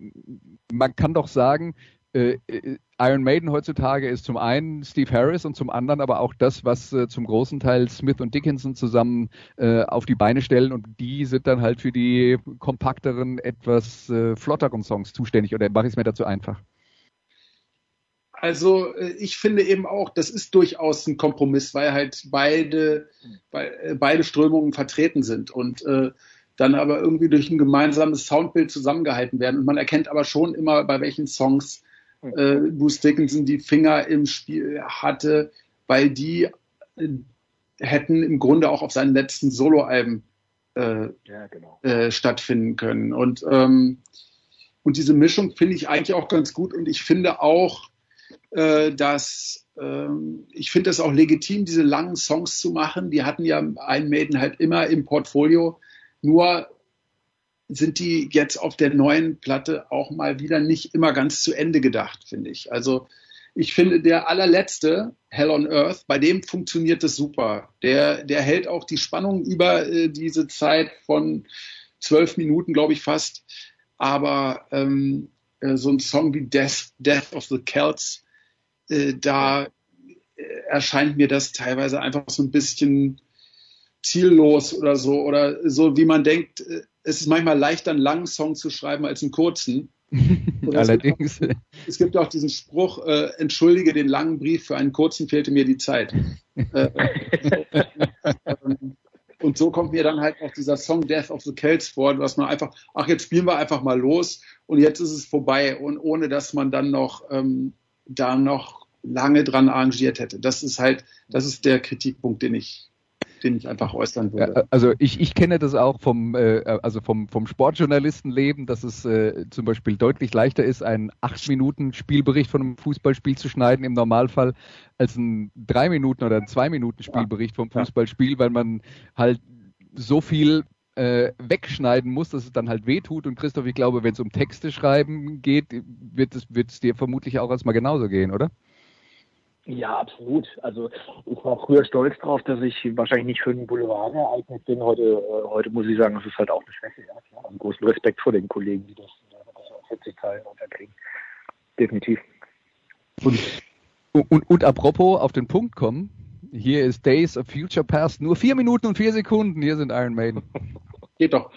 man kann doch sagen, äh, äh, Iron Maiden heutzutage ist zum einen Steve Harris und zum anderen aber auch das, was äh, zum großen Teil Smith und Dickinson zusammen äh, auf die Beine stellen. Und die sind dann halt für die kompakteren, etwas äh, flotteren Songs zuständig. Oder mache ich es mir dazu einfach? Also äh, ich finde eben auch, das ist durchaus ein Kompromiss, weil halt beide, beide Strömungen vertreten sind. Und dann aber irgendwie durch ein gemeinsames Soundbild zusammengehalten werden. Und man erkennt aber schon immer, bei welchen Songs äh, Bruce Dickinson die Finger im Spiel hatte, weil die äh, hätten im Grunde auch auf seinen letzten Soloalben äh, ja, genau. äh, stattfinden können. Und, ähm, und diese Mischung finde ich eigentlich auch ganz gut. Und ich finde auch, äh, dass ähm, ich finde es auch legitim, diese langen Songs zu machen. Die hatten ja ein Maiden halt immer im Portfolio nur sind die jetzt auf der neuen Platte auch mal wieder nicht immer ganz zu Ende gedacht, finde ich. Also ich finde, der allerletzte, Hell on Earth, bei dem funktioniert es super. Der, der hält auch die Spannung über äh, diese Zeit von zwölf Minuten, glaube ich, fast. Aber ähm, äh, so ein Song wie Death, Death of the Celts, äh, da äh, erscheint mir das teilweise einfach so ein bisschen ziellos oder so oder so, wie man denkt, äh, es ist manchmal leichter, einen langen Song zu schreiben als einen kurzen. *laughs* Allerdings. Es gibt, auch, es gibt auch diesen Spruch, äh, entschuldige den langen Brief, für einen kurzen fehlte mir die Zeit. äh, *laughs* und so kommt mir dann halt auch dieser Song Death of the Celts vor, dass man einfach, ach, jetzt spielen wir einfach mal los und jetzt ist es vorbei und ohne dass man dann noch ähm, da noch lange dran arrangiert hätte. Das ist halt, das ist der Kritikpunkt, den ich den ich einfach äußern würde. Also ich, ich kenne das auch vom, äh, also vom, vom Sportjournalistenleben, dass es äh, zum Beispiel deutlich leichter ist, einen acht Minuten Spielbericht von einem Fußballspiel zu schneiden im Normalfall als ein drei Minuten oder ein zwei Minuten Spielbericht vom Fußballspiel, weil man halt so viel äh, wegschneiden muss, dass es dann halt wehtut. Und Christoph, ich glaube, wenn es um Texte schreiben geht, wird es, wird es dir vermutlich auch erstmal genauso gehen, oder? Ja, absolut. Also ich war früher stolz darauf, dass ich wahrscheinlich nicht für den Boulevard geeignet bin. Heute, äh, heute muss ich sagen, das ist halt auch eine Schwäche. Ja. Also großen Respekt vor den Kollegen, die das, das auf 40 Teilen unterkriegen. Definitiv. Und, und, und apropos auf den Punkt kommen, hier ist Days of Future Past, nur vier Minuten und vier Sekunden, hier sind Iron Maiden. *laughs* Geht doch.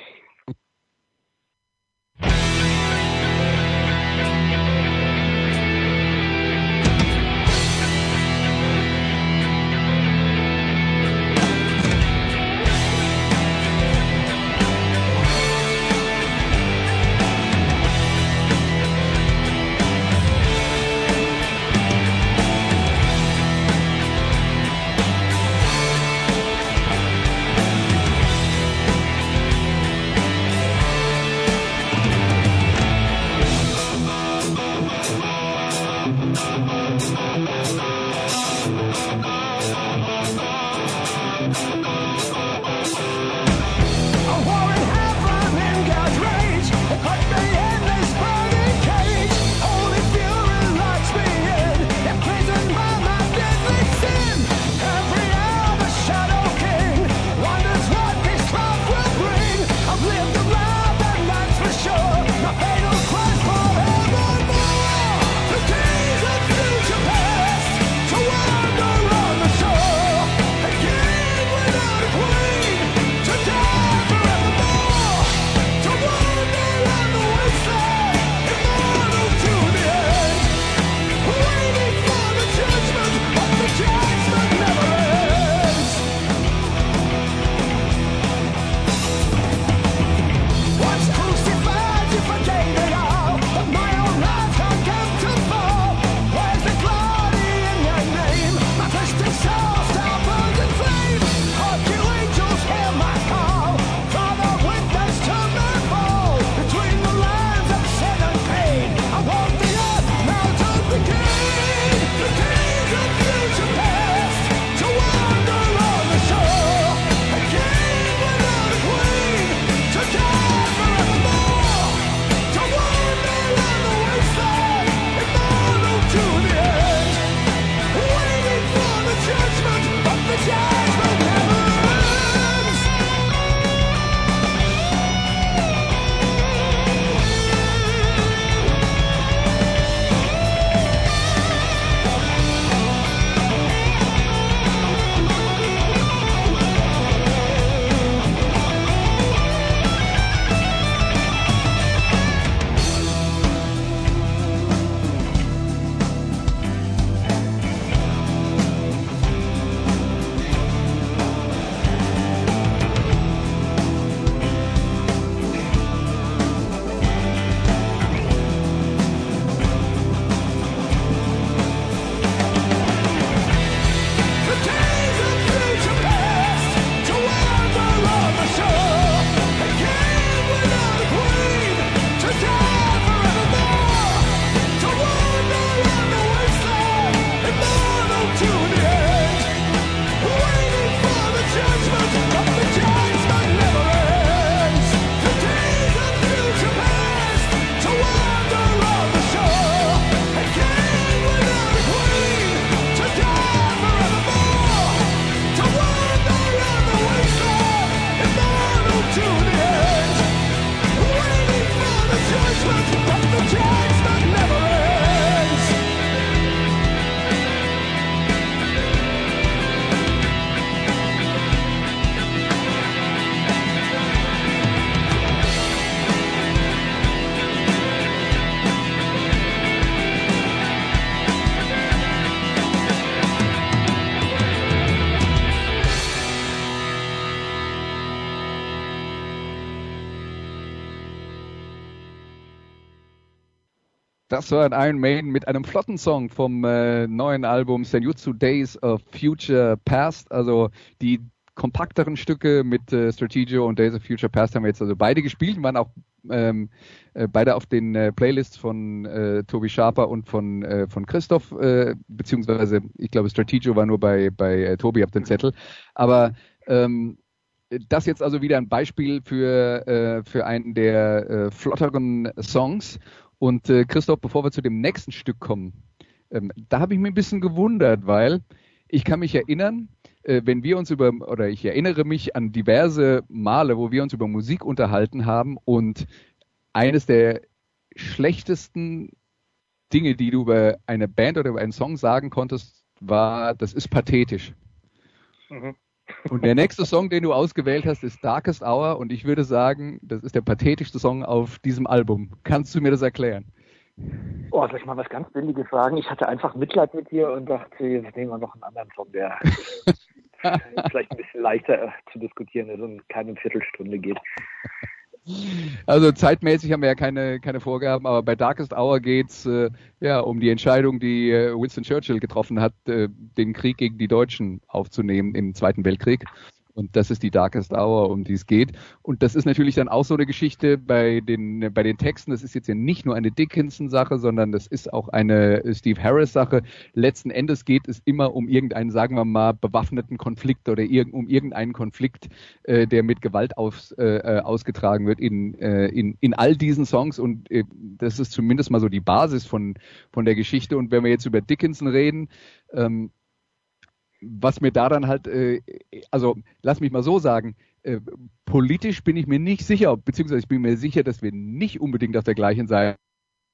War ein Iron Maiden mit einem flotten Song vom äh, neuen Album Senjutsu Days of Future Past. Also die kompakteren Stücke mit äh, Strategio und Days of Future Past haben wir jetzt also beide gespielt, waren auch ähm, äh, beide auf den äh, Playlists von äh, Tobi Schaper und von, äh, von Christoph, äh, beziehungsweise ich glaube Strategio war nur bei, bei äh, Tobi auf den Zettel. Aber ähm, das jetzt also wieder ein Beispiel für, äh, für einen der äh, flotteren Songs. Und äh, Christoph, bevor wir zu dem nächsten Stück kommen, ähm, da habe ich mich ein bisschen gewundert, weil ich kann mich erinnern, äh, wenn wir uns über, oder ich erinnere mich an diverse Male, wo wir uns über Musik unterhalten haben und eines der schlechtesten Dinge, die du über eine Band oder über einen Song sagen konntest, war, das ist pathetisch. Mhm. Und der nächste Song, den du ausgewählt hast, ist Darkest Hour und ich würde sagen, das ist der pathetischste Song auf diesem Album. Kannst du mir das erklären? Oh, soll ich mal was ganz Billiges sagen? Ich hatte einfach Mitleid mit dir und dachte, jetzt nehmen wir noch einen anderen Song, der *laughs* vielleicht ein bisschen leichter zu diskutieren ist und keine Viertelstunde geht. Also zeitmäßig haben wir ja keine, keine Vorgaben, aber bei Darkest Hour geht's äh, ja um die Entscheidung, die äh, Winston Churchill getroffen hat, äh, den Krieg gegen die Deutschen aufzunehmen im Zweiten Weltkrieg. Und das ist die Darkest Hour, um die es geht. Und das ist natürlich dann auch so eine Geschichte bei den, bei den Texten. Das ist jetzt ja nicht nur eine Dickinson-Sache, sondern das ist auch eine Steve Harris-Sache. Letzten Endes geht es immer um irgendeinen, sagen wir mal, bewaffneten Konflikt oder irg um irgendeinen Konflikt, äh, der mit Gewalt aus, äh, äh, ausgetragen wird in, äh, in, in all diesen Songs. Und äh, das ist zumindest mal so die Basis von, von der Geschichte. Und wenn wir jetzt über Dickinson reden, ähm, was mir da dann halt, äh, also lass mich mal so sagen, äh, politisch bin ich mir nicht sicher, beziehungsweise ich bin mir sicher, dass wir nicht unbedingt auf der gleichen Seite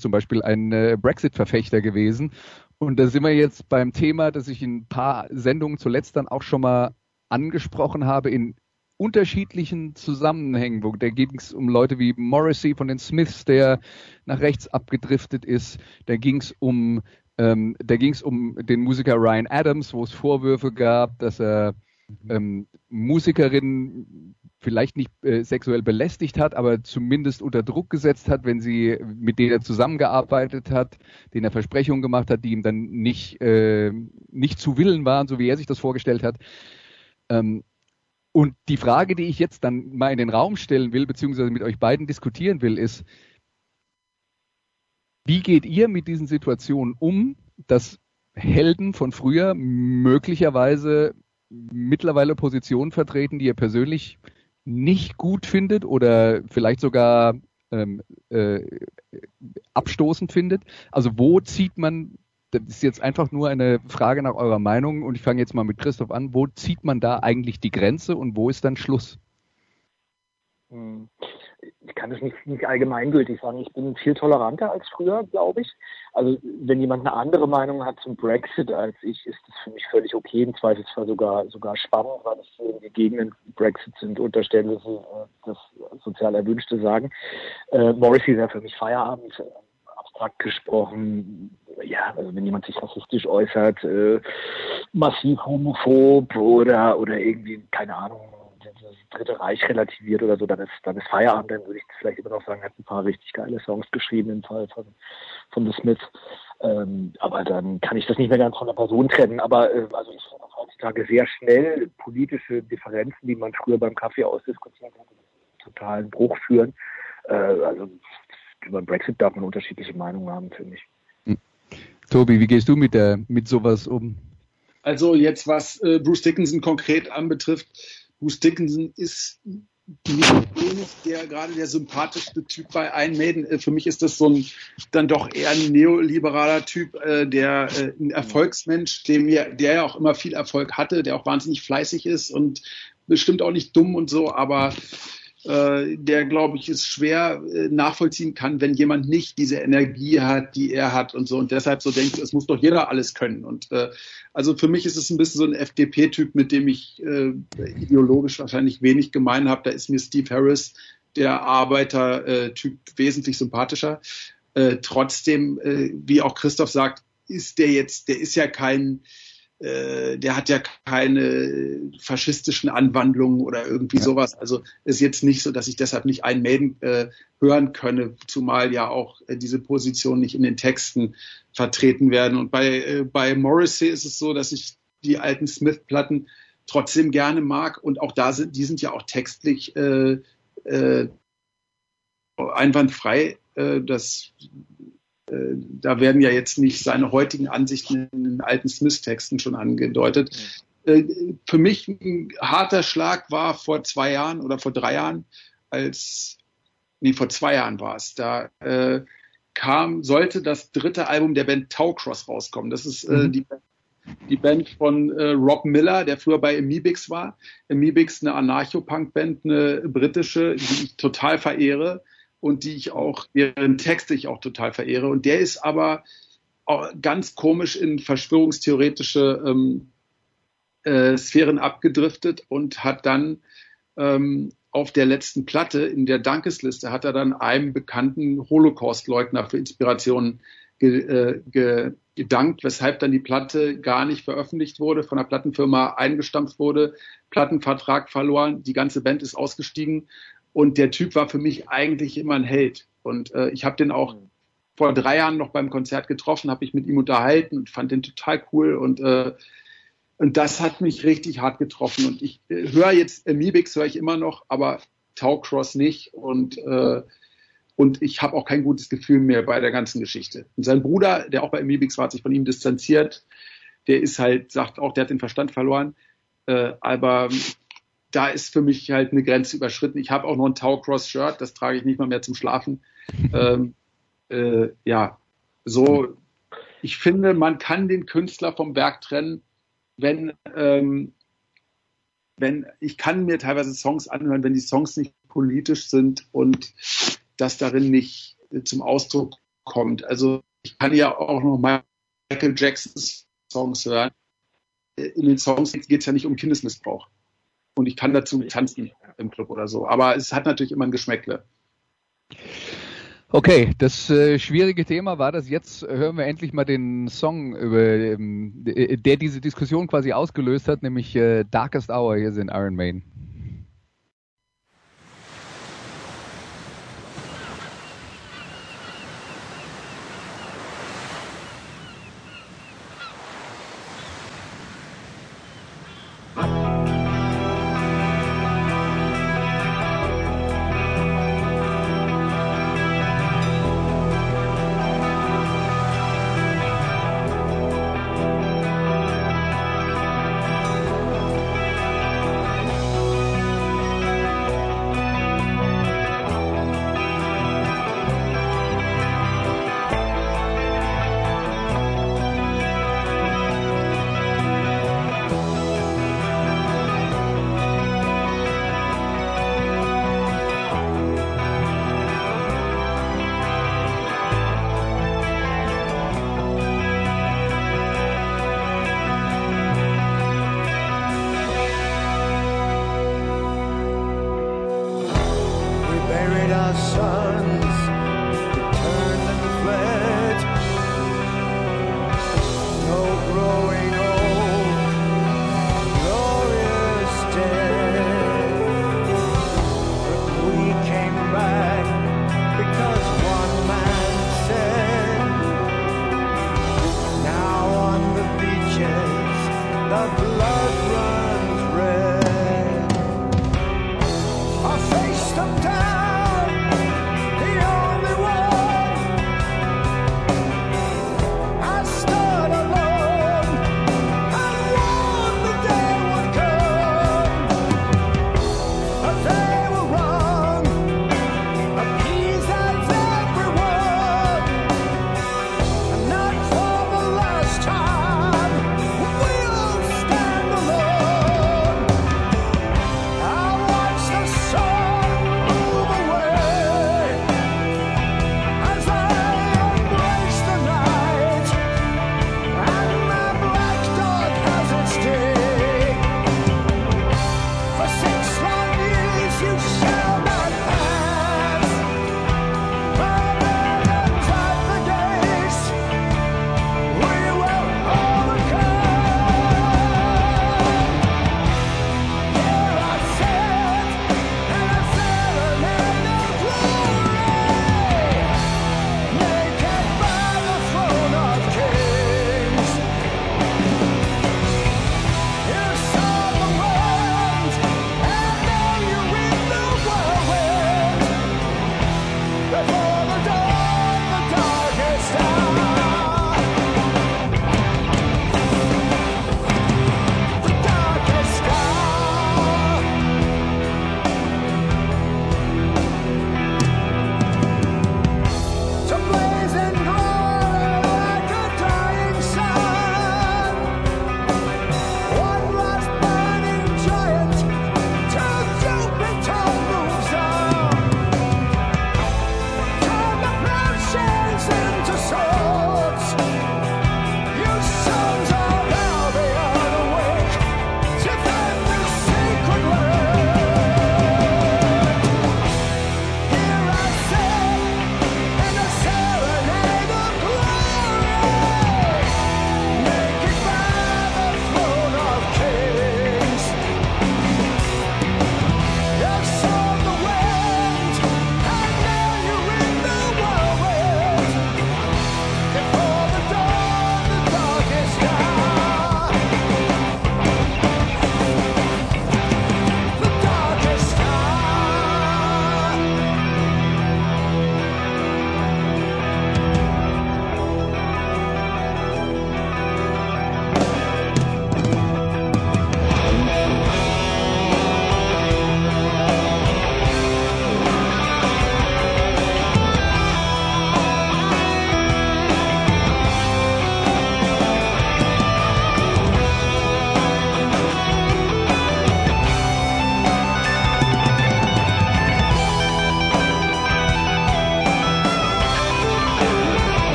zum Beispiel ein äh, Brexit-Verfechter gewesen. Und da sind wir jetzt beim Thema, das ich in ein paar Sendungen zuletzt dann auch schon mal angesprochen habe, in unterschiedlichen Zusammenhängen. Wo, da ging es um Leute wie Morrissey von den Smiths, der nach rechts abgedriftet ist. Da ging es um ähm, da ging es um den Musiker Ryan Adams, wo es Vorwürfe gab, dass er ähm, Musikerinnen vielleicht nicht äh, sexuell belästigt hat, aber zumindest unter Druck gesetzt hat, wenn sie mit denen er zusammengearbeitet hat, denen er Versprechungen gemacht hat, die ihm dann nicht äh, nicht zu Willen waren, so wie er sich das vorgestellt hat. Ähm, und die Frage, die ich jetzt dann mal in den Raum stellen will, beziehungsweise mit euch beiden diskutieren will, ist, wie geht ihr mit diesen Situationen um, dass Helden von früher möglicherweise mittlerweile Positionen vertreten, die ihr persönlich nicht gut findet oder vielleicht sogar ähm, äh, abstoßend findet? Also wo zieht man, das ist jetzt einfach nur eine Frage nach eurer Meinung und ich fange jetzt mal mit Christoph an, wo zieht man da eigentlich die Grenze und wo ist dann Schluss? Ich kann es nicht, nicht allgemeingültig sagen. Ich bin viel toleranter als früher, glaube ich. Also wenn jemand eine andere Meinung hat zum Brexit als ich, ist das für mich völlig okay. Im Zweifelsfall sogar sogar spannend, weil es die Gegenden Brexit sind, unterstellen wir sie äh, das sozial Erwünschte sagen. Äh, Morrissey wäre für mich Feierabend. Äh, abstrakt gesprochen, ja, also wenn jemand sich rassistisch äußert, äh, massiv homophob oder oder irgendwie, keine Ahnung, das Dritte Reich relativiert oder so, dann ist, dann ist Feierabend, dann würde ich vielleicht immer noch sagen, hat ein paar richtig geile Songs geschrieben im Fall von, von The Smiths. Ähm, aber dann kann ich das nicht mehr ganz von der Person trennen. Aber äh, also ich finde auch heutzutage sehr schnell politische Differenzen, die man früher beim Kaffee ausdiskutiert hat, totalen Bruch führen. Äh, also über Brexit darf man unterschiedliche Meinungen haben, finde ich. Hm. Tobi, wie gehst du mit der mit sowas um? Also jetzt was äh, Bruce Dickinson konkret anbetrifft, Bruce Dickinson ist nicht der gerade der sympathischste Typ bei Iron Maiden. Äh, für mich ist das so ein dann doch eher ein neoliberaler Typ, äh, der äh, ein Erfolgsmensch, dem ja, der ja auch immer viel Erfolg hatte, der auch wahnsinnig fleißig ist und bestimmt auch nicht dumm und so, aber äh, der, glaube ich, es schwer äh, nachvollziehen kann, wenn jemand nicht diese Energie hat, die er hat und so. Und deshalb so denkt, es muss doch jeder alles können. Und äh, also für mich ist es ein bisschen so ein FDP-Typ, mit dem ich äh, ideologisch wahrscheinlich wenig gemein habe. Da ist mir Steve Harris, der Arbeiter-Typ, wesentlich sympathischer. Äh, trotzdem, äh, wie auch Christoph sagt, ist der jetzt, der ist ja kein äh, der hat ja keine faschistischen Anwandlungen oder irgendwie ja. sowas. Also ist jetzt nicht so, dass ich deshalb nicht einen Maiden äh, hören könne, zumal ja auch äh, diese Positionen nicht in den Texten vertreten werden. Und bei, äh, bei Morrissey ist es so, dass ich die alten Smith-Platten trotzdem gerne mag und auch da sind, die sind ja auch textlich äh, äh, einwandfrei. Äh, das da werden ja jetzt nicht seine heutigen Ansichten in den alten Smith-Texten schon angedeutet. Äh, für mich ein harter Schlag war vor zwei Jahren oder vor drei Jahren, als, nee, vor zwei Jahren war es, da äh, kam, sollte das dritte Album der Band Taucross rauskommen. Das ist äh, mhm. die, die Band von äh, Rob Miller, der früher bei Amibix war. Amibix, eine Anarcho-Punk-Band, eine britische, die ich total verehre und die ich auch, deren Texte ich auch total verehre. Und der ist aber ganz komisch in verschwörungstheoretische ähm, äh, Sphären abgedriftet und hat dann ähm, auf der letzten Platte in der Dankesliste hat er dann einem bekannten Holocaust-Leugner für Inspirationen ge, äh, ge, gedankt, weshalb dann die Platte gar nicht veröffentlicht wurde, von der Plattenfirma eingestampft wurde, Plattenvertrag verloren, die ganze Band ist ausgestiegen und der Typ war für mich eigentlich immer ein Held. Und äh, ich habe den auch mhm. vor drei Jahren noch beim Konzert getroffen, habe ich mit ihm unterhalten und fand den total cool. Und, äh, und das hat mich richtig hart getroffen. Und ich äh, höre jetzt Amibix, höre ich immer noch, aber Taucross nicht. Und, äh, und ich habe auch kein gutes Gefühl mehr bei der ganzen Geschichte. Und sein Bruder, der auch bei Amibix war, hat sich von ihm distanziert. Der ist halt, sagt auch, der hat den Verstand verloren. Äh, aber da ist für mich halt eine Grenze überschritten. Ich habe auch noch ein Tau-Cross-Shirt, das trage ich nicht mal mehr zum Schlafen. *laughs* ähm, äh, ja, so, ich finde, man kann den Künstler vom Werk trennen, wenn, ähm, wenn, ich kann mir teilweise Songs anhören, wenn die Songs nicht politisch sind und das darin nicht zum Ausdruck kommt. Also ich kann ja auch noch Michael Jacksons Songs hören. In den Songs geht es ja nicht um Kindesmissbrauch und ich kann dazu tanzen im Club oder so. Aber es hat natürlich immer ein Geschmäckle. Okay, das äh, schwierige Thema war das. Jetzt hören wir endlich mal den Song, über, ähm, der diese Diskussion quasi ausgelöst hat, nämlich äh, Darkest Hour. Hier sind Iron Maiden.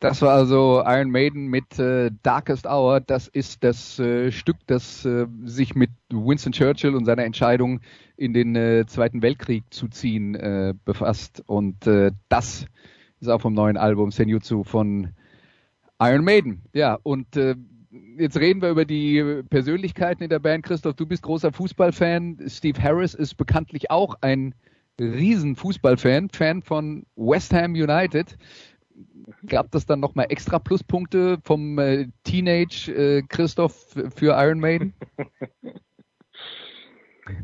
Das war also Iron Maiden mit äh, Darkest Hour. Das ist das äh, Stück, das äh, sich mit Winston Churchill und seiner Entscheidung in den äh, Zweiten Weltkrieg zu ziehen äh, befasst. Und äh, das ist auch vom neuen Album Senjutsu von Iron Maiden. Ja, und jetzt reden wir über die Persönlichkeiten in der Band. Christoph, du bist großer Fußballfan. Steve Harris ist bekanntlich auch ein riesen Fußballfan, Fan von West Ham United gab das dann nochmal extra Pluspunkte vom äh, Teenage äh, Christoph für Iron Maiden? *laughs*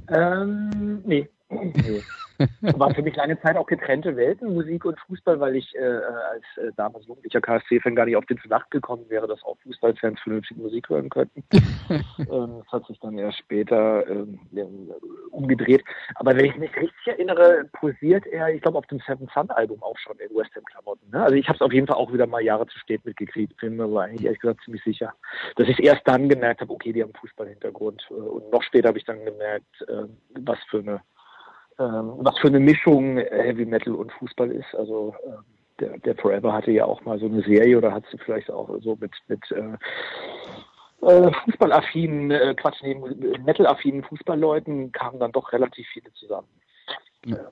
ähm, nee. nee. *laughs* War für mich lange Zeit auch getrennte Welten, Musik und Fußball, weil ich äh, als äh, damals jugendlicher KSC-Fan gar nicht auf den Verdacht gekommen wäre, dass auch Fußballfans vernünftig Musik hören könnten. *laughs* ähm, das hat sich dann erst später ähm, umgedreht. Aber wenn ich mich richtig erinnere, posiert er, ich glaube, auf dem Seven Sun Album auch schon in West Ham Klamotten. Ne? Also ich habe es auf jeden Fall auch wieder mal Jahre zu spät mitgekriegt. Bin mir aber eigentlich ehrlich gesagt ziemlich sicher, dass ich erst dann gemerkt habe, okay, die haben Fußballhintergrund. Äh, und noch später habe ich dann gemerkt, äh, was für eine ähm, was für eine Mischung Heavy Metal und Fußball ist. Also ähm, der, der Forever hatte ja auch mal so eine Serie oder hat sie vielleicht auch so mit, mit äh, äh, fußballaffinen, äh, Quatsch, nee, Metal-affinen Fußballleuten kamen dann doch relativ viele zusammen. Ja.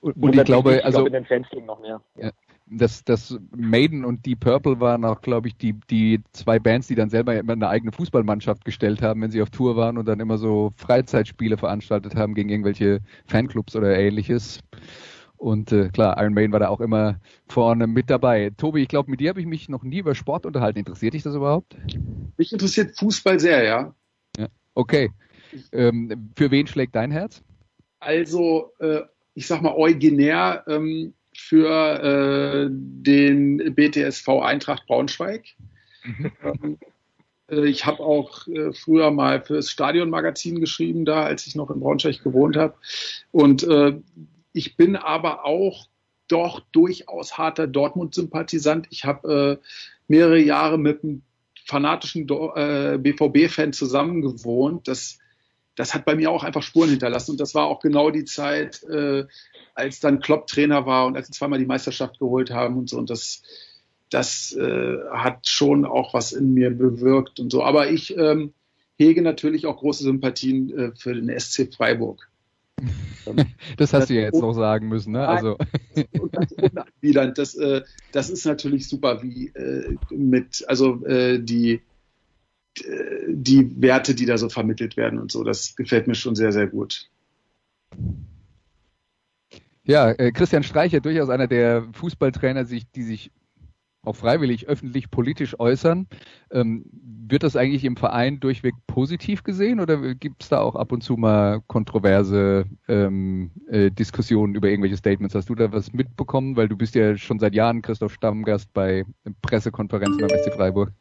Und, und ich glaube, ich also glaube, in den Fans noch mehr. Ja das, das Maiden und Deep Purple waren auch, glaube ich, die, die zwei Bands, die dann selber immer eine eigene Fußballmannschaft gestellt haben, wenn sie auf Tour waren und dann immer so Freizeitspiele veranstaltet haben gegen irgendwelche Fanclubs oder ähnliches. Und äh, klar, Iron Maiden war da auch immer vorne mit dabei. Tobi, ich glaube, mit dir habe ich mich noch nie über Sport unterhalten. Interessiert dich das überhaupt? Mich interessiert Fußball sehr, ja. ja. Okay. Ähm, für wen schlägt dein Herz? Also, äh, ich sag mal, originär ähm, für äh, den BTSV Eintracht Braunschweig. Mhm. Ähm, äh, ich habe auch äh, früher mal fürs Stadionmagazin geschrieben, da als ich noch in Braunschweig gewohnt habe. Und äh, ich bin aber auch doch durchaus harter Dortmund-Sympathisant. Ich habe äh, mehrere Jahre mit einem fanatischen BVB-Fan zusammengewohnt. Das das hat bei mir auch einfach Spuren hinterlassen. Und das war auch genau die Zeit, äh, als dann Klopp Trainer war und als sie zweimal die Meisterschaft geholt haben und so. Und das, das äh, hat schon auch was in mir bewirkt und so. Aber ich ähm, hege natürlich auch große Sympathien äh, für den SC Freiburg. *laughs* das hast du ja jetzt noch sagen müssen, ne? Also. *laughs* Das, das, äh, das ist natürlich super, wie äh, mit, also äh, die die Werte, die da so vermittelt werden und so. Das gefällt mir schon sehr, sehr gut. Ja, äh, Christian Streicher, durchaus einer der Fußballtrainer, die sich auch freiwillig öffentlich politisch äußern. Ähm, wird das eigentlich im Verein durchweg positiv gesehen oder gibt es da auch ab und zu mal kontroverse ähm, äh, Diskussionen über irgendwelche Statements? Hast du da was mitbekommen? Weil du bist ja schon seit Jahren Christoph Stammgast bei Pressekonferenzen beim SC Freiburg.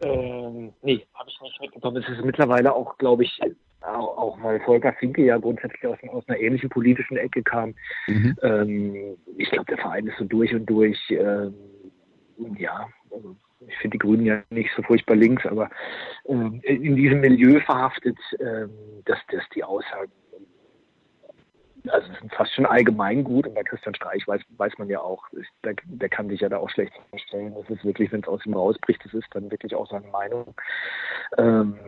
Ähm, nee, habe ich nicht mitbekommen. Es ist mittlerweile auch, glaube ich, auch, auch, weil Volker Finke ja grundsätzlich aus, aus einer ähnlichen politischen Ecke kam. Mhm. Ähm, ich glaube, der Verein ist so durch und durch, ähm, ja, also ich finde die Grünen ja nicht so furchtbar links, aber ähm, in diesem Milieu verhaftet, ähm, dass, dass die Aussagen also das ist fast schon allgemeingut und bei Christian Streich weiß, weiß man ja auch, der, der kann sich ja da auch schlecht vorstellen. Das ist wirklich, wenn es aus ihm rausbricht, das ist dann wirklich auch seine Meinung. Ähm,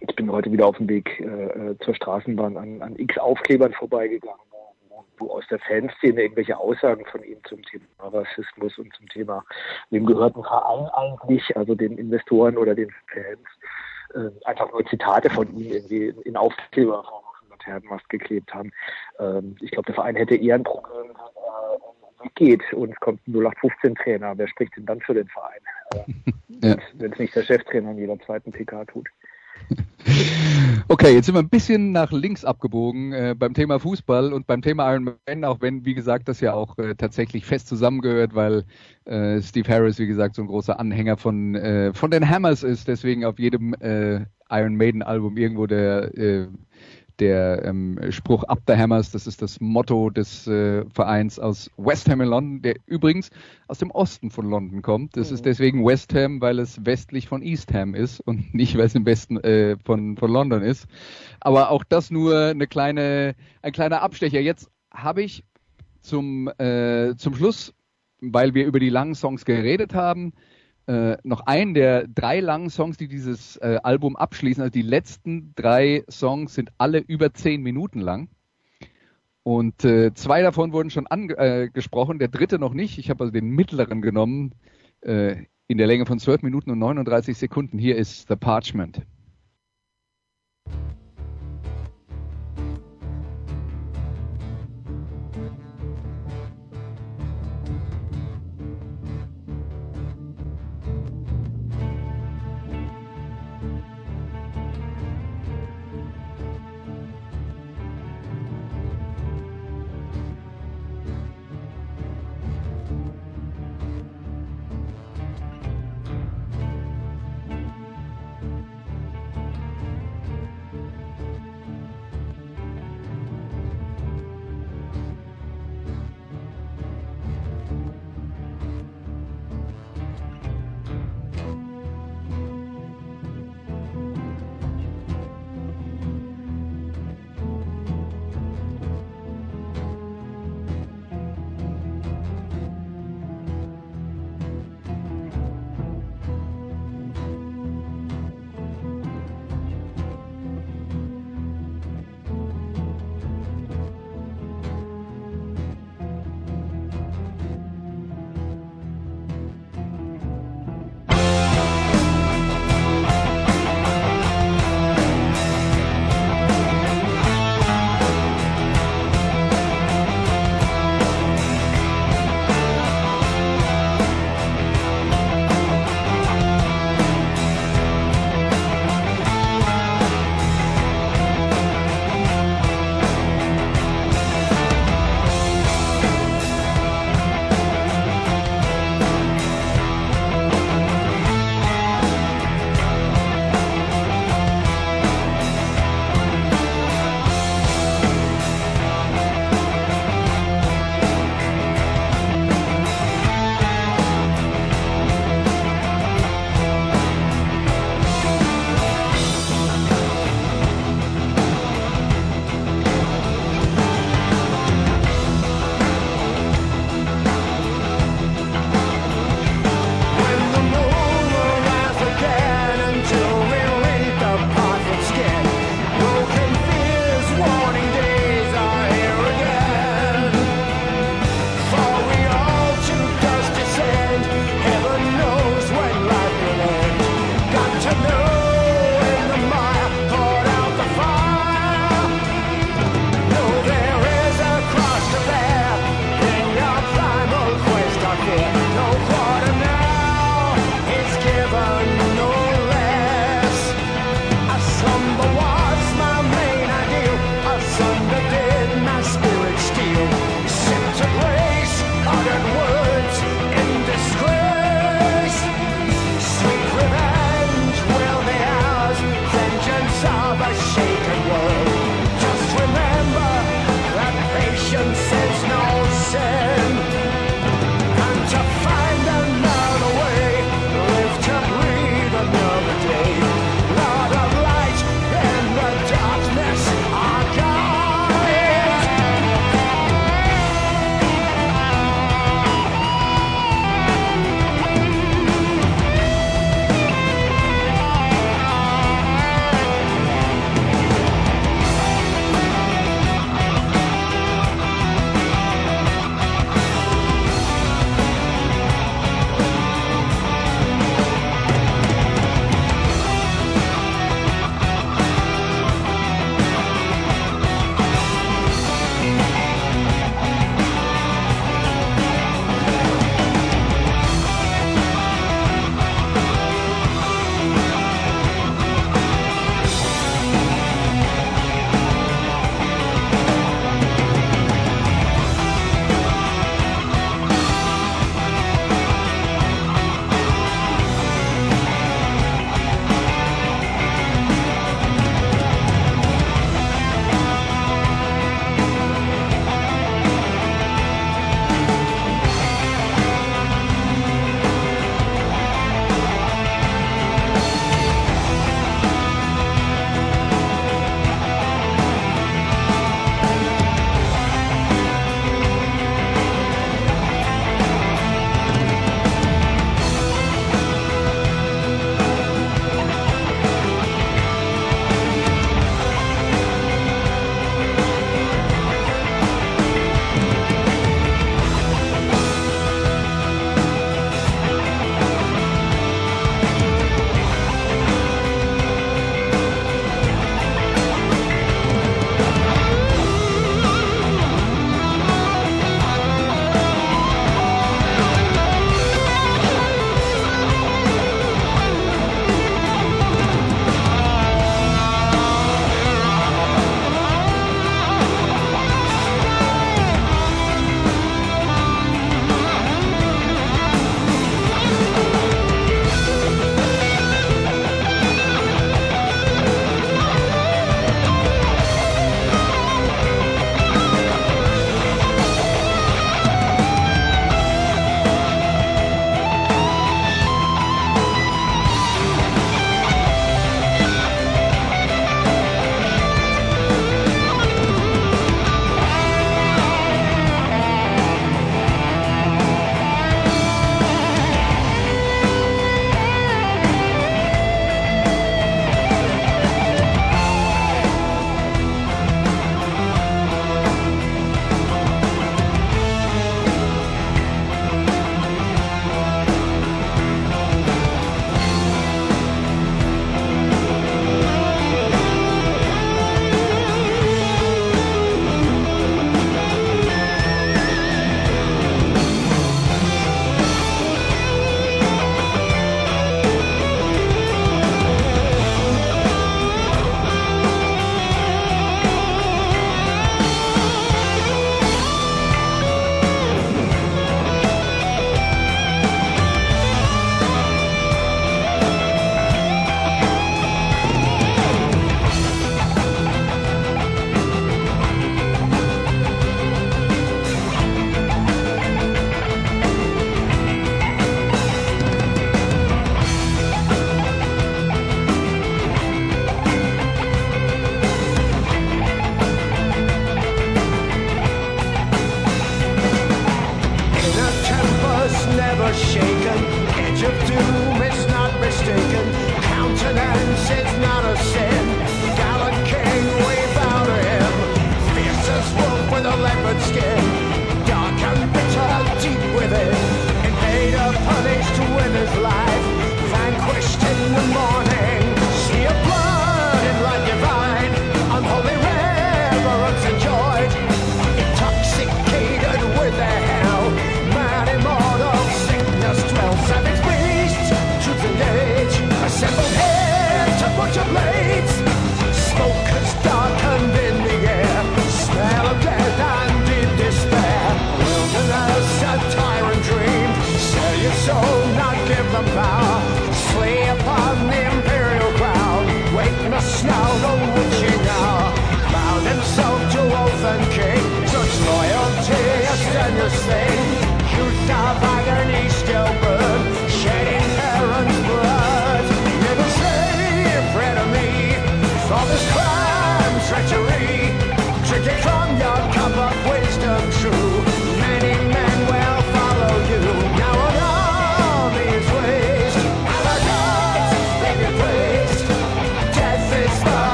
ich bin heute wieder auf dem Weg äh, zur Straßenbahn an, an x Aufklebern vorbeigegangen, wo, wo aus der Fanszene irgendwelche Aussagen von ihm zum Thema Rassismus und zum Thema, wem gehört ein Verein eigentlich, also den Investoren oder den Fans, äh, einfach nur Zitate von ihm irgendwie in Aufkleberform Laternen geklebt haben. Ähm, ich glaube, der Verein hätte eher ein Problem, äh, geht und kommt ein 0815-Trainer. Wer spricht denn dann für den Verein? *laughs* Äh, ja. Wenn es nicht der Cheftrainer in jeder zweiten PK tut. *laughs* Okay, jetzt sind wir ein bisschen nach links abgebogen äh, beim Thema Fußball und beim Thema Iron Man, auch wenn, wie gesagt, das ja auch äh, tatsächlich fest zusammengehört, weil äh, Steve Harris, wie gesagt, so ein großer Anhänger von, äh, von den Hammers ist, deswegen auf jedem äh, Iron Maiden Album irgendwo der äh, der ähm, Spruch Up the Hammers, das ist das Motto des äh, Vereins aus West Ham in London, der übrigens aus dem Osten von London kommt. Das mhm. ist deswegen West Ham, weil es westlich von East Ham ist und *laughs* nicht, weil es im Westen äh, von, von London ist. Aber auch das nur eine kleine, ein kleiner Abstecher. Jetzt habe ich zum, äh, zum Schluss weil wir über die langen Songs geredet haben, äh, noch einen der drei langen Songs, die dieses äh, Album abschließen. Also die letzten drei Songs sind alle über zehn Minuten lang. Und äh, zwei davon wurden schon angesprochen, äh, der dritte noch nicht. Ich habe also den mittleren genommen, äh, in der Länge von 12 Minuten und 39 Sekunden. Hier ist The Parchment.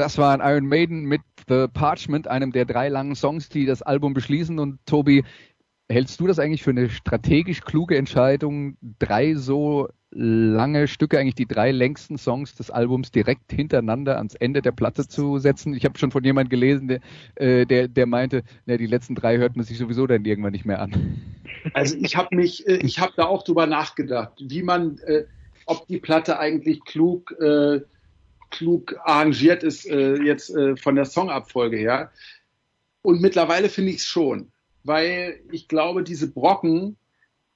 Das war ein Iron Maiden mit The Parchment, einem der drei langen Songs, die das Album beschließen. Und Tobi, hältst du das eigentlich für eine strategisch kluge Entscheidung, drei so lange Stücke, eigentlich die drei längsten Songs des Albums direkt hintereinander ans Ende der Platte zu setzen? Ich habe schon von jemandem gelesen, der, äh, der, der meinte, na, die letzten drei hört man sich sowieso dann irgendwann nicht mehr an. Also ich habe mich, äh, ich habe da auch drüber nachgedacht, wie man, äh, ob die Platte eigentlich klug äh, klug arrangiert ist, äh, jetzt äh, von der Songabfolge her. Und mittlerweile finde ich es schon, weil ich glaube, diese Brocken,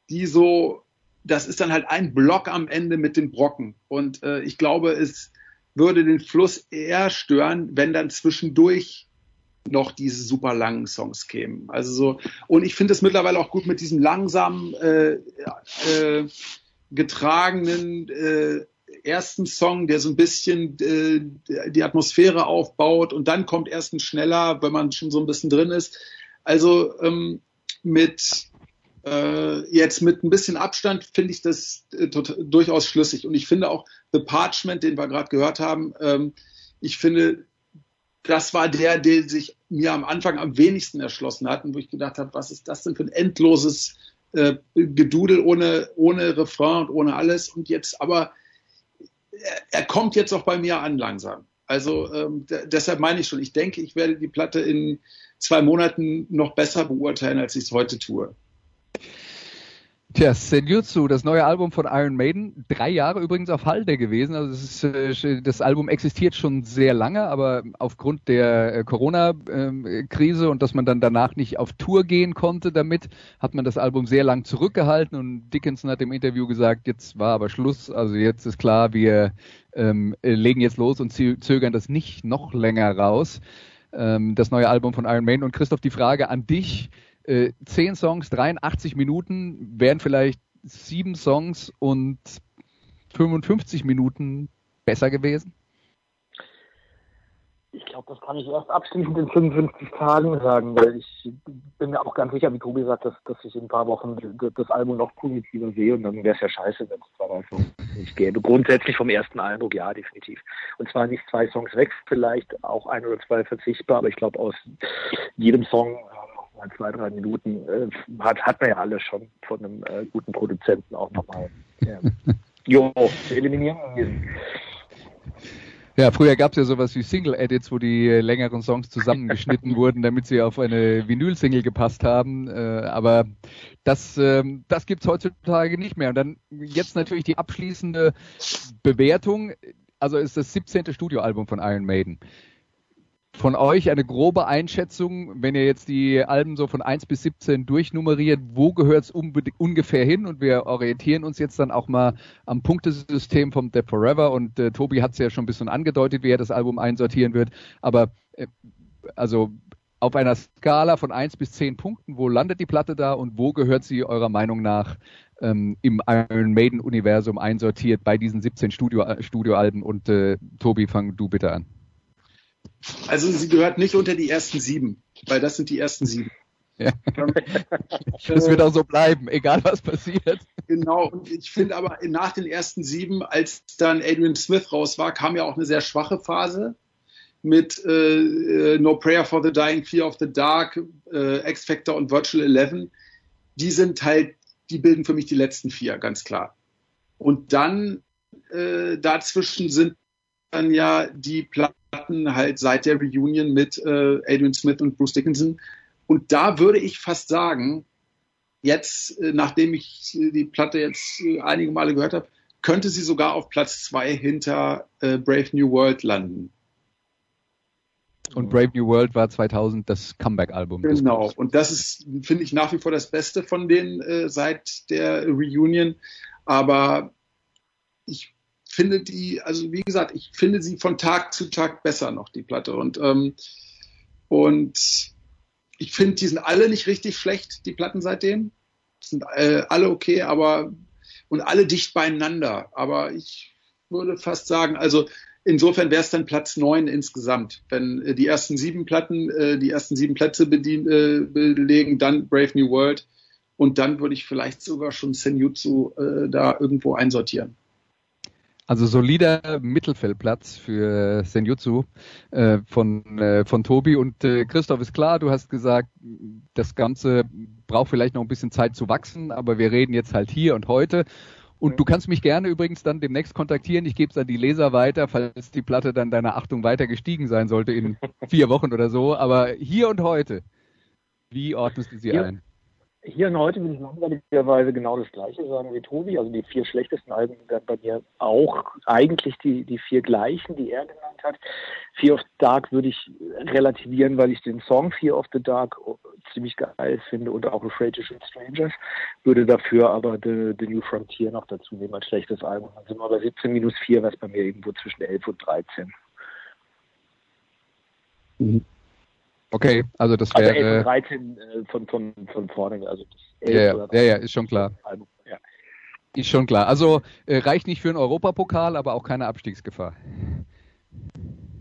die so, das ist dann halt ein Block am Ende mit den Brocken. Und äh, ich glaube, es würde den Fluss eher stören, wenn dann zwischendurch noch diese super langen Songs kämen. Also so, und ich finde es mittlerweile auch gut mit diesem langsamen, äh, äh, getragenen äh, ersten Song, der so ein bisschen äh, die Atmosphäre aufbaut und dann kommt erst ein schneller, wenn man schon so ein bisschen drin ist. Also ähm, mit äh, jetzt mit ein bisschen Abstand finde ich das äh, durchaus schlüssig. Und ich finde auch The Parchment, den wir gerade gehört haben, ähm, ich finde, das war der, der sich mir am Anfang am wenigsten erschlossen hat und wo ich gedacht habe, was ist das denn für ein endloses äh, Gedudel ohne, ohne Refrain und ohne alles. Und jetzt aber, er, kommt jetzt auch bei mir an langsam. Also ähm, deshalb meine ich schon, ich denke, ich werde die Platte in zwei Monaten noch besser beurteilen, als ich es heute tue. Tja, Senjutsu, das neue Album von Iron Maiden, drei Jahre übrigens auf Halde gewesen. Also das, ist, äh, das Album existiert schon sehr lange, aber aufgrund der äh, Corona-Krise und dass man dann danach nicht auf Tour gehen konnte damit, hat man das Album sehr lang zurückgehalten und Dickinson hat im Interview gesagt, jetzt war aber Schluss, also jetzt ist klar, wir ähm, legen jetzt los und zögern das nicht noch länger raus. Ähm, das neue Album von Iron Maiden und Christoph, die Frage an dich äh, zehn Songs, 83 Minuten, wären vielleicht sieben Songs und 55 Minuten besser gewesen? Ich glaube, das kann ich erst abschließend in 55 Tagen sagen, weil ich bin mir auch ganz sicher, wie Tobi sagt, dass, dass ich in ein paar Wochen das Album noch positiver sehe und dann wäre es ja scheiße, wenn es drei Songs nicht gäbe. Grundsätzlich vom ersten Eindruck, ja, definitiv. Und zwar nicht zwei Songs weg, vielleicht auch ein oder zwei verzichtbar, aber ich glaube, aus jedem Song mal zwei, drei Minuten äh, hat, hat man ja alles schon von einem äh, guten Produzenten auch nochmal. Ja. *laughs* jo, eliminieren. Ja, früher gab es ja sowas wie Single-Edits, wo die äh, längeren Songs zusammengeschnitten *laughs* wurden, damit sie auf eine Vinyl-Single gepasst haben. Äh, aber das, äh, das gibt's heutzutage nicht mehr. Und dann jetzt natürlich die abschließende Bewertung. Also ist das 17. Studioalbum von Iron Maiden von euch eine grobe Einschätzung, wenn ihr jetzt die Alben so von 1 bis 17 durchnummeriert, wo gehört es ungefähr hin? Und wir orientieren uns jetzt dann auch mal am Punktesystem vom Dead Forever. Und äh, Tobi hat es ja schon ein bisschen angedeutet, wie er das Album einsortieren wird. Aber äh, also auf einer Skala von 1 bis 10 Punkten, wo landet die Platte da und wo gehört sie eurer Meinung nach ähm, im Iron Maiden-Universum einsortiert bei diesen 17 Studio, Studioalben? Und äh, Tobi, fang du bitte an. Also sie gehört nicht unter die ersten sieben, weil das sind die ersten sieben. Ja. *laughs* das wird auch so bleiben, egal was passiert. Genau, und ich finde aber nach den ersten sieben, als dann Adrian Smith raus war, kam ja auch eine sehr schwache Phase mit äh, No Prayer for the Dying, Fear of the Dark, äh, X Factor und Virtual Eleven. Die sind halt, die bilden für mich die letzten vier, ganz klar. Und dann äh, dazwischen sind dann ja die Platten hatten, halt seit der Reunion mit äh, Adrian Smith und Bruce Dickinson. Und da würde ich fast sagen, jetzt, äh, nachdem ich die Platte jetzt äh, einige Male gehört habe, könnte sie sogar auf Platz zwei hinter äh, Brave New World landen. Und Brave New World war 2000 das Comeback-Album. Genau. Und das ist, finde ich, nach wie vor das Beste von denen äh, seit der Reunion. Aber ich finde die, also wie gesagt, ich finde sie von Tag zu Tag besser noch, die Platte. Und, ähm, und ich finde, die sind alle nicht richtig schlecht, die Platten seitdem. Sind äh, alle okay, aber und alle dicht beieinander. Aber ich würde fast sagen, also insofern wäre es dann Platz neun insgesamt. Wenn äh, die ersten sieben Platten, äh, die ersten sieben Plätze bedien, äh, belegen, dann Brave New World und dann würde ich vielleicht sogar schon Senjutsu äh, da irgendwo einsortieren. Also solider Mittelfeldplatz für Senjutsu äh, von, äh, von Tobi und äh, Christoph ist klar, du hast gesagt, das Ganze braucht vielleicht noch ein bisschen Zeit zu wachsen, aber wir reden jetzt halt hier und heute. Und du kannst mich gerne übrigens dann demnächst kontaktieren. Ich gebe es an die Leser weiter, falls die Platte dann deiner Achtung weiter gestiegen sein sollte in *laughs* vier Wochen oder so. Aber hier und heute, wie ordnest du sie ja. ein? Hier und heute will ich langweiligerweise genau das Gleiche sagen wie Tobi. Also die vier schlechtesten Alben werden bei mir auch eigentlich die, die vier gleichen, die er genannt hat. Fear of the Dark würde ich relativieren, weil ich den Song Fear of the Dark ziemlich geil finde und auch Afraid to Shoot Strangers. Würde dafür aber The, the New Frontier noch dazu nehmen als schlechtes Album. Dann sind wir bei 17 minus 4, was bei mir irgendwo zwischen 11 und 13. Mhm. Okay, also das wäre. Also 11 und 13 äh, von, von, von vorne. Also das ja, ja, ja, ist schon klar. Ja. Ist schon klar. Also äh, reicht nicht für einen Europapokal, aber auch keine Abstiegsgefahr.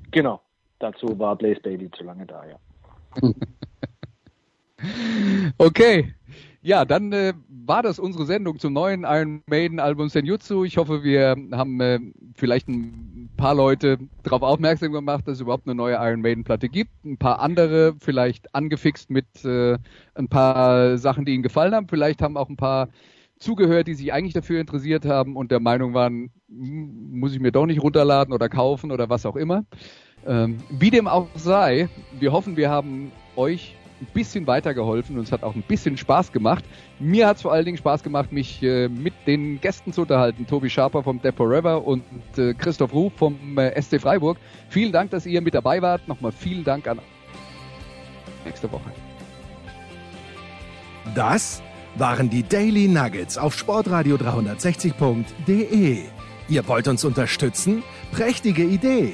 Genau. Dazu war Blaze Bailey zu lange da, ja. *laughs* okay. Ja, dann äh, war das unsere Sendung zum neuen Iron Maiden Album Senjutsu. Ich hoffe, wir haben äh, vielleicht ein paar Leute darauf aufmerksam gemacht, dass es überhaupt eine neue Iron Maiden Platte gibt. Ein paar andere vielleicht angefixt mit äh, ein paar Sachen, die ihnen gefallen haben. Vielleicht haben auch ein paar zugehört, die sich eigentlich dafür interessiert haben und der Meinung waren, hm, muss ich mir doch nicht runterladen oder kaufen oder was auch immer. Ähm, wie dem auch sei, wir hoffen, wir haben euch ein bisschen weitergeholfen und es hat auch ein bisschen Spaß gemacht. Mir hat es vor allen Dingen Spaß gemacht, mich äh, mit den Gästen zu unterhalten. Tobi Schaper vom Death Forever und äh, Christoph Ruf vom äh, SC Freiburg. Vielen Dank, dass ihr mit dabei wart. Nochmal vielen Dank an nächste Woche. Das waren die Daily Nuggets auf Sportradio 360.de. Ihr wollt uns unterstützen? Prächtige Idee!